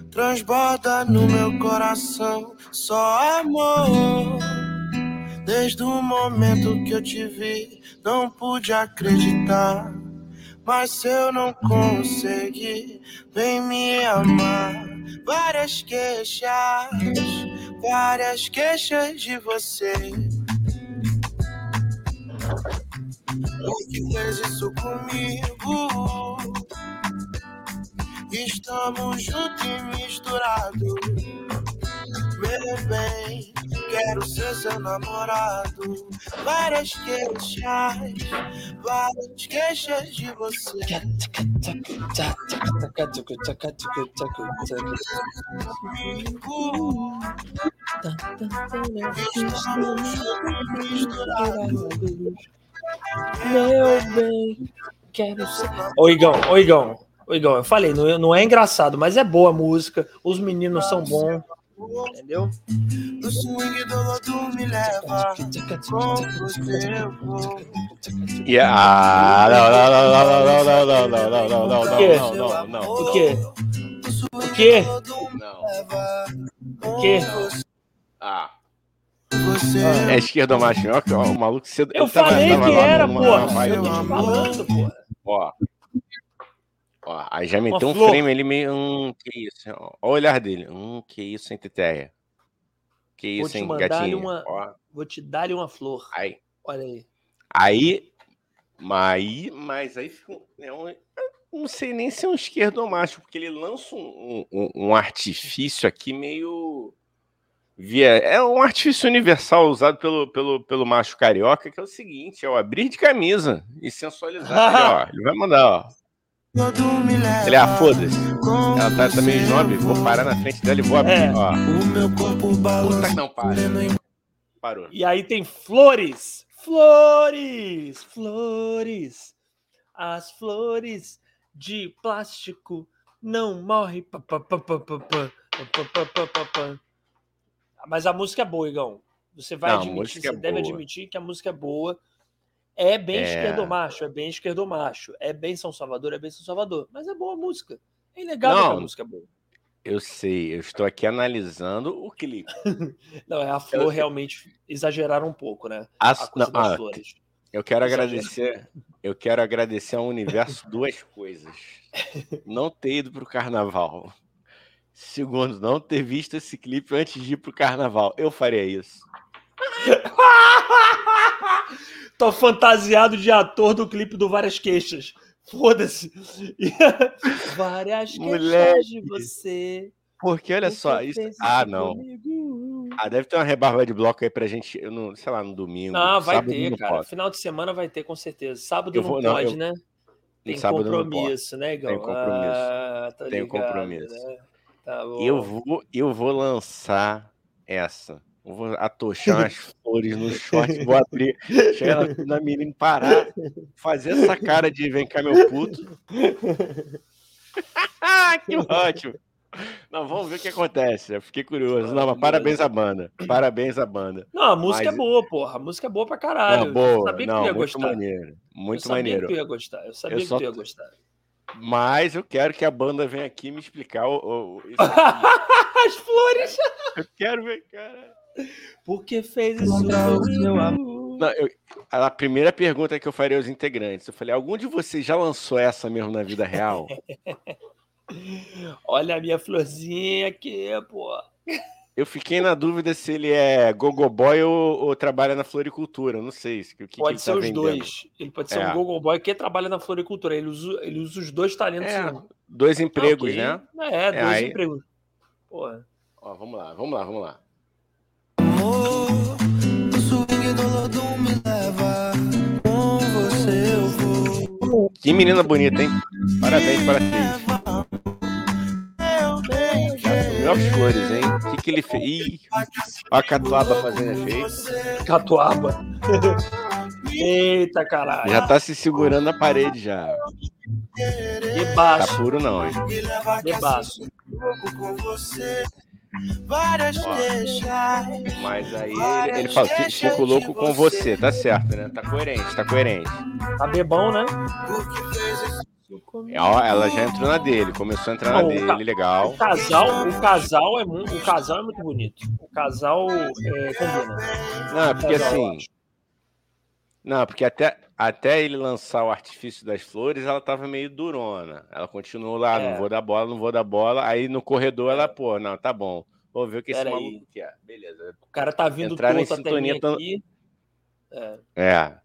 Transborda no meu coração só amor. Desde o momento que eu te vi, não pude acreditar. Mas se eu não conseguir, vem me amar. Várias queixas, várias queixas de você por que fez isso comigo? Estamos juntos e misturados. Meu bem, quero ser seu namorado. Várias queixas, várias queixas de você. Comigo. Meu bem, quero ser. Ô, Igão, ô, Igão, ô, Igão, eu falei, não, não é engraçado, mas é boa a música, os meninos são bons. Entendeu? O swing do lodo me leva E ah, não, não, não, não, não, não, não, não, não, não, não, não, não. O quê? O quê? Não. O quê? Ah. Você é esquerda macho, ó, o maluco cedo. Eu falei que era, pô. Eu tô te falando, pô. Ó. Ó, aí já meteu um flor. frame ali meio. Hum, que isso? Ó, o olhar dele. Hum, que isso, hein, Teteia? Que isso, hein, gatinho? Uma... Ó. Vou te dar-lhe uma flor. Aí. Olha aí. Aí. Mas, mas aí fica. É um, não sei nem se é um esquerdo macho, porque ele lança um, um, um artifício aqui meio via. É um artifício universal usado pelo, pelo, pelo macho carioca, que é o seguinte: é o abrir de camisa e sensualizar. ó, *laughs* ele vai mandar, ó. Ele é ah, foda-se. Ela tá, tá meio jovem, vou parar na frente dela e vou abrir. É. Ó. O meu corpo balança. Puta que não para. Parou. E aí tem flores. Flores, flores. As flores de plástico não morrem. Mas a música é boa, Igão. Você vai não, admitir, é você é deve boa. admitir que a música é boa. É bem é... esquerdomacho, é bem esquerdomacho. É bem São Salvador, é bem São Salvador. Mas é boa a música. É inegável Não, a música é boa. Eu sei, eu estou aqui analisando o clipe. *laughs* Não, é a flor eu... realmente exageraram um pouco, né? As... A Não, ah, flores. Eu quero agradecer, eu quero agradecer ao universo duas coisas. Não ter ido para o carnaval. Segundo, não ter visto esse clipe antes de ir pro carnaval. Eu faria isso. *laughs* Tô fantasiado de ator do clipe do Várias Queixas. Foda-se. *laughs* Várias queixas de você. Porque olha só, isso. Ah, não. Comigo. Ah, deve ter uma rebarba de bloco aí pra gente, eu não, sei lá, no domingo. Não, vai ter, cara. Posso. Final de semana vai ter, com certeza. Sábado vou, não, pode, eu... né? Tem compromisso, né, Igor? Tem compromisso. Ah, Tem ligado, compromisso. Né? Tá eu, vou, eu vou lançar essa. Vou atochar as *laughs* flores no short, vou abrir, chegar na menina parar, fazer essa cara de vem cá, meu puto. *laughs* que ótimo! Não, vamos ver o que acontece. Eu fiquei curioso. Não, mas parabéns à banda. Parabéns à banda. Não, a música mas... é boa, porra. A música é boa pra caralho. Não, boa. Eu sabia que não, tu ia muito gostar. Maneiro. Muito eu maneiro. Eu sabia que tu ia gostar. Eu sabia eu que tu ia gostar. Mas eu quero que a banda venha aqui me explicar o, o *laughs* as flores. Eu quero ver, cara. Por que fez isso? Seu amor. Não, eu, a primeira pergunta que eu faria aos integrantes, eu falei, algum de vocês já lançou essa mesmo na vida real? *laughs* Olha a minha florzinha aqui, pô. Eu fiquei na dúvida se ele é gogoboy ou, ou trabalha na floricultura. Não sei. O que, pode que ser tá os vendendo. dois. Ele pode ser é. um gogoboy que trabalha na floricultura. Ele usa, ele usa os dois talentos. É, dois empregos, okay. né? É, dois aí... empregos. Porra. Ó, vamos lá, vamos lá, vamos lá. Amor, swing do Lodum me leva. Com você eu vou. Que menina bonita, hein? Parabéns para ti. As flores, hein? O que, que ele fez? Ih, a catuaba fazendo efeito. Catuaba. *laughs* Eita, caralho. Já tá se segurando na parede já. Debaixo. Tá puro não, hein? Debaixo. Várias Ó, mas aí ele, ele fala, fico louco com você, tá certo, né? Tá coerente, tá coerente. Tá bebão, né? Ó, ela já entrou na dele, começou a entrar na dele, ca- legal. O casal, o casal é muito, o casal é muito bonito. O casal é, combina. Não, porque Casal, eu assim. Não, porque até, até ele lançar o artifício das flores, ela tava meio durona. Ela continuou lá, É. não vou dar bola, não vou dar bola. Aí no corredor ela, pô, não, tá bom. Vou ver o que esse Pera aí. maluco quer. Beleza. O cara tá vindo Entraram em até sintonia mim tão- aqui. É. É.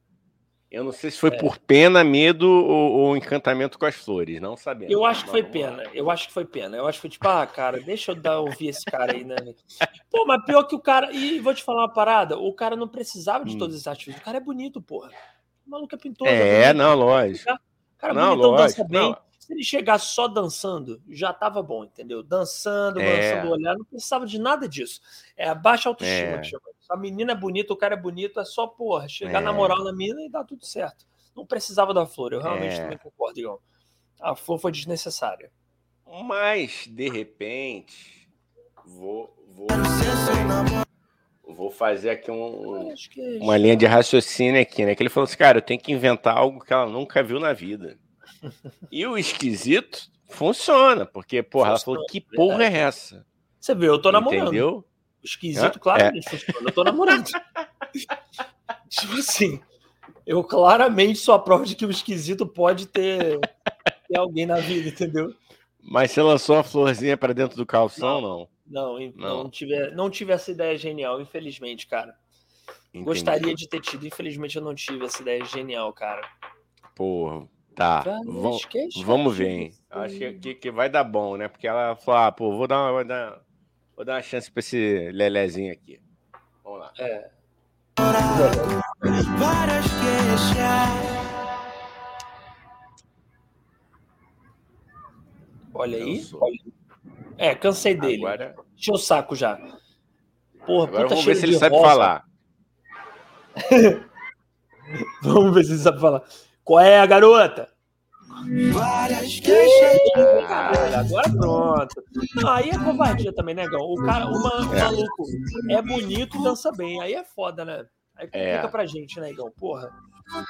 Eu não sei se foi É. por pena, medo ou, ou encantamento com as flores, não sabemos. Eu acho que foi pena. Eu acho que foi pena. Eu acho que foi tipo, ah, cara, deixa eu dar, ouvir esse cara aí, né? Pô, mas pior que o cara. E vou te falar uma parada: o cara não precisava de Hum. todos esses artifícios. O cara é bonito, porra. O maluco é pintor. É, não, lógico. O cara Não, bonitão, dança lógico, bem. não. Se ele chegar só dançando, já tava bom, entendeu? Dançando, É. lançando o olhar, não precisava de nada disso. É a baixa autoestima É. que chama. isso. A menina é bonita, o cara é bonito, é só, porra, chegar É. na moral na mina e dá tudo certo. Não precisava da flor, eu realmente É. também concordo, Igor. A flor foi desnecessária. Mas, de repente, vou, vou, vou fazer aqui um, que uma linha de raciocínio aqui, né? Que ele falou assim, cara, eu tenho que inventar algo que ela nunca viu na vida. *laughs* E o esquisito funciona, porque, porra, ela falou, que porra é essa? Você viu, eu tô namorando. Entendeu? Esquisito, É. claramente funciona. Eu tô namorando. *laughs* tipo assim, eu claramente sou a prova de que o esquisito pode ter, ter alguém na vida, entendeu? Mas você lançou uma florzinha pra dentro do calção, não? Não, em- Não. não, tive, não tive essa ideia genial, infelizmente, cara. Entendi. Gostaria de ter tido, infelizmente eu não tive essa ideia genial, cara. Porra, tá. Várias Vamos, ver, hein? *laughs* Acho que, que, vai dar bom, né? Porque ela falou, ah, pô, vou dar uma, vou dar, vou dar uma chance pra esse Lelezinho aqui. Vamos lá. É. Várias queixas. Olha aí. olha aí. É, cansei dele. Agora, Encheu o saco já. Porra, agora puta vamos ver se ele de sabe rosa. falar. *laughs* Vamos ver se ele sabe falar. Qual é, garota? Várias queixas. Caralho, agora pronto. Não, aí é covardia também, né, Gão? O cara, o, É. maluco é bonito e dança bem. Aí é foda, né? Aí complica É. pra gente, né, Igão? Porra.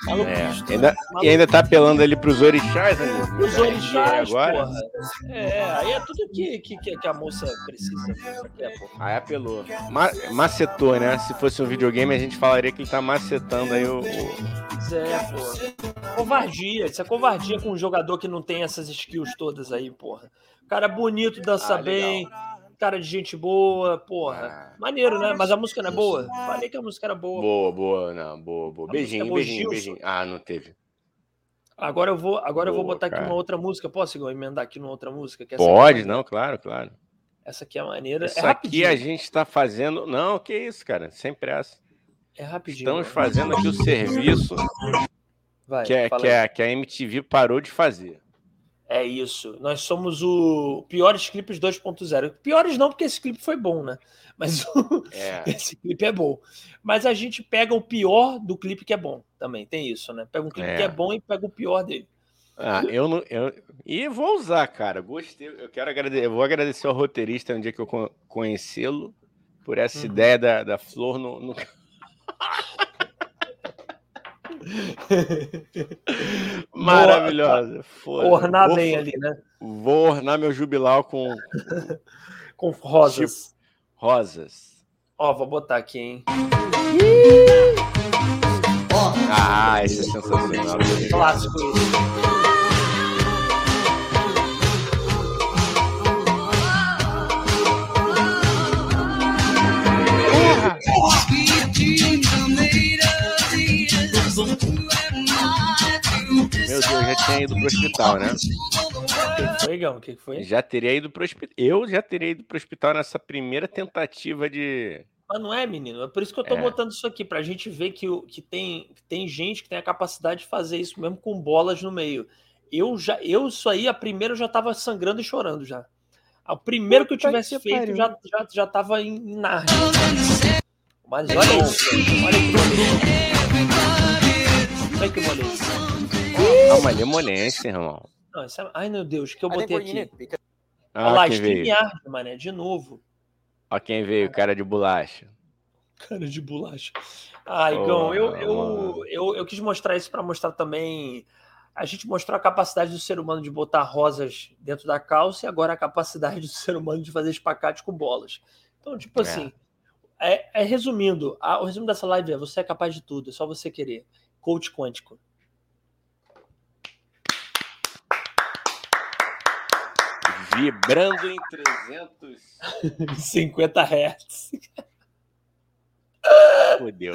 É, ainda, e ainda tá apelando ali pros orixás, né? Os orixás, agora. porra. É, aí é tudo que, que, que a moça precisa. Aqui é. Aí apelou. Ma macetou, né? Se fosse um videogame, a gente falaria que ele tá macetando aí o. Pois é. Covardia. Isso é covardia com um jogador que não tem essas skills todas aí, porra. Cara bonito, dança Ah, legal. Cara de gente boa, porra. Ah. Maneiro, né? Mas a música não é boa? Falei que a música era boa. Boa, boa, não, boa, boa. A Beijinho, é beijinho, boa, beijinho. Ah, não teve. Agora eu vou, agora eu vou Boa, botar aqui cara. uma outra música. Posso Igor, emendar aqui numa outra música? Que essa Pode, aqui é- não, claro, claro. Essa aqui é maneira. Isso é aqui a gente tá fazendo. Não, que isso, cara, sem pressa. É rapidinho. Estamos né? fazendo aqui o serviço Vai, que, é, que, é, que a MTV parou de fazer. É isso. Nós somos o Piores Clipes 2.0. Piores não, porque esse clipe foi bom, né? Mas o- É. *laughs* esse clipe é bom. Mas a gente pega o pior do clipe que é bom também. Tem isso, né? Pega um clipe É. que é bom e pega o pior dele. Ah, eu não. Eu... E vou usar, cara. Gostei. Eu quero agradecer. Eu vou agradecer ao roteirista no dia que eu con- conhecê-lo por essa Uhum. ideia da, da flor no. no- Maravilhosa. Foda. Ornar Vou- bem ali, né? Vou ornar meu jubilau com *laughs* Com rosas. rosas. Ó, vou botar aqui, hein? Ah, esse é sensacional. Clássico isso. Já tinha ido pro hospital, né? O que foi, Gão? O que foi? Já teria ido pro hospital. Eu já teria ido pro hospital nessa primeira tentativa de. Mas não é, menino. É por isso que eu tô é. botando isso aqui, pra gente ver que, que, tem, que tem gente que tem a capacidade de fazer isso mesmo com bolas no meio. Eu já, eu, isso aí, a primeira eu já tava sangrando e chorando já. O primeiro que eu tivesse que feito já, já, já tava em, em Narnia. Mas olha isso, olha que Olha que moleza. Ah, uma limonense, irmão. Não, é... Ai, meu Deus, que eu botei aqui. Ah, Olha lá, StreamYard, mané, de novo. Ó quem veio, cara de bolacha. Cara de bolacha. Ah, Igão, oh, eu, eu, eu, eu, quis mostrar isso para mostrar também. A gente mostrou a capacidade do ser humano de botar rosas dentro da calça e agora a capacidade do ser humano de fazer espacate com bolas. Então, tipo é. assim, é, é resumindo, a, o resumo dessa live é: você é capaz de tudo, é só você querer. Coach quântico. Vibrando em 350 Hz. Fudeu.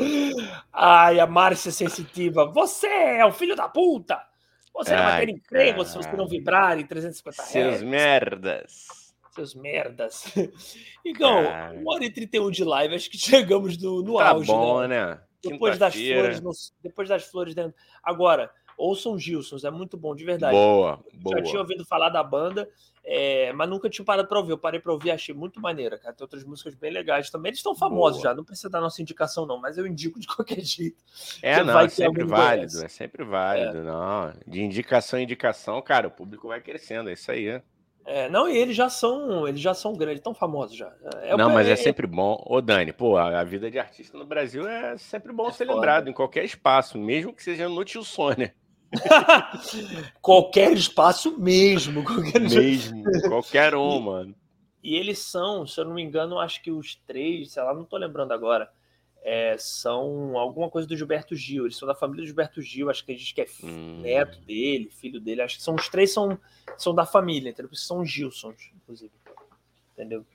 Ai, a Márcia sensitiva. Você é o filho da puta! Você não vai ter emprego se você não vibrar em 350 Hz. Seus merdas. Seus merdas. *laughs* Então, cara. uma hora e 31 de live, acho que chegamos no, no tá auge. bom, né? né? Depois das flores. No, depois das flores dentro. Agora, ouçam Gilsons, é muito bom, de verdade. Boa, boa. Já tinha ouvido falar da banda, é, mas nunca tinha parado para ouvir. Eu parei para ouvir, achei muito maneira, cara. Tem outras músicas bem legais também. Eles estão famosos Boa. já, não precisa dar nossa indicação, não, mas eu indico de *laughs* qualquer jeito. É, não, é sempre válido, conhece. é sempre válido, é. não. De indicação em indicação, cara, o público vai crescendo, é isso aí. É, não, e eles já são, eles já são grandes, tão famosos já. É, não, mas é, é sempre bom. Ô, Dani, pô, a, a, vida de artista no Brasil é sempre bom é ser foda. lembrado em qualquer espaço, mesmo que seja no Tio Sônia. *laughs* qualquer espaço mesmo. Qualquer... Mesmo, *laughs* qualquer um, e, mano. E eles são, se eu não me engano, acho que os três, sei lá, não tô lembrando agora, é, são alguma coisa do Gilberto Gil. Eles são da família do Gilberto Gil, acho que a gente que é hum. neto dele, filho dele. Acho que são os três são, são da família, entendeu? São Gilsons, inclusive. Entendeu?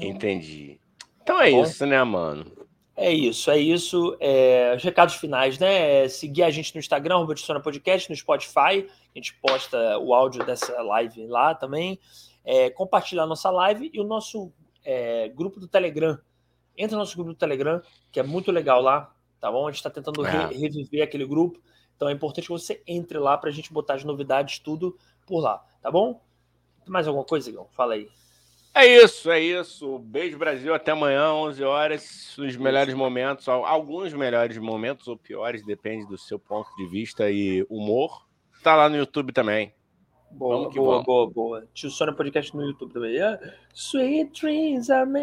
Entendi. Então é Bom, isso, né, mano? É isso, é isso. É, os recados finais, né? É seguir a gente no Instagram, Robertson Podcast, no Spotify. A gente posta o áudio dessa live lá também. É, compartilhar a nossa live e o nosso é, grupo do Telegram. Entra no nosso grupo do Telegram, que é muito legal lá, tá bom? A gente está tentando re é. reviver aquele grupo. Então é importante que você entre lá para a gente botar as novidades, tudo por lá, tá bom? Mais alguma coisa, Igor? Fala aí. É isso, é isso. Beijo, Brasil. Até amanhã, 11 horas. Os melhores momentos, alguns melhores momentos ou piores, depende do seu ponto de vista e humor. Tá lá no YouTube também. Boa, boa, boa, boa. Tio Sônia Podcast no YouTube também. Yeah. Sweet dreams are made.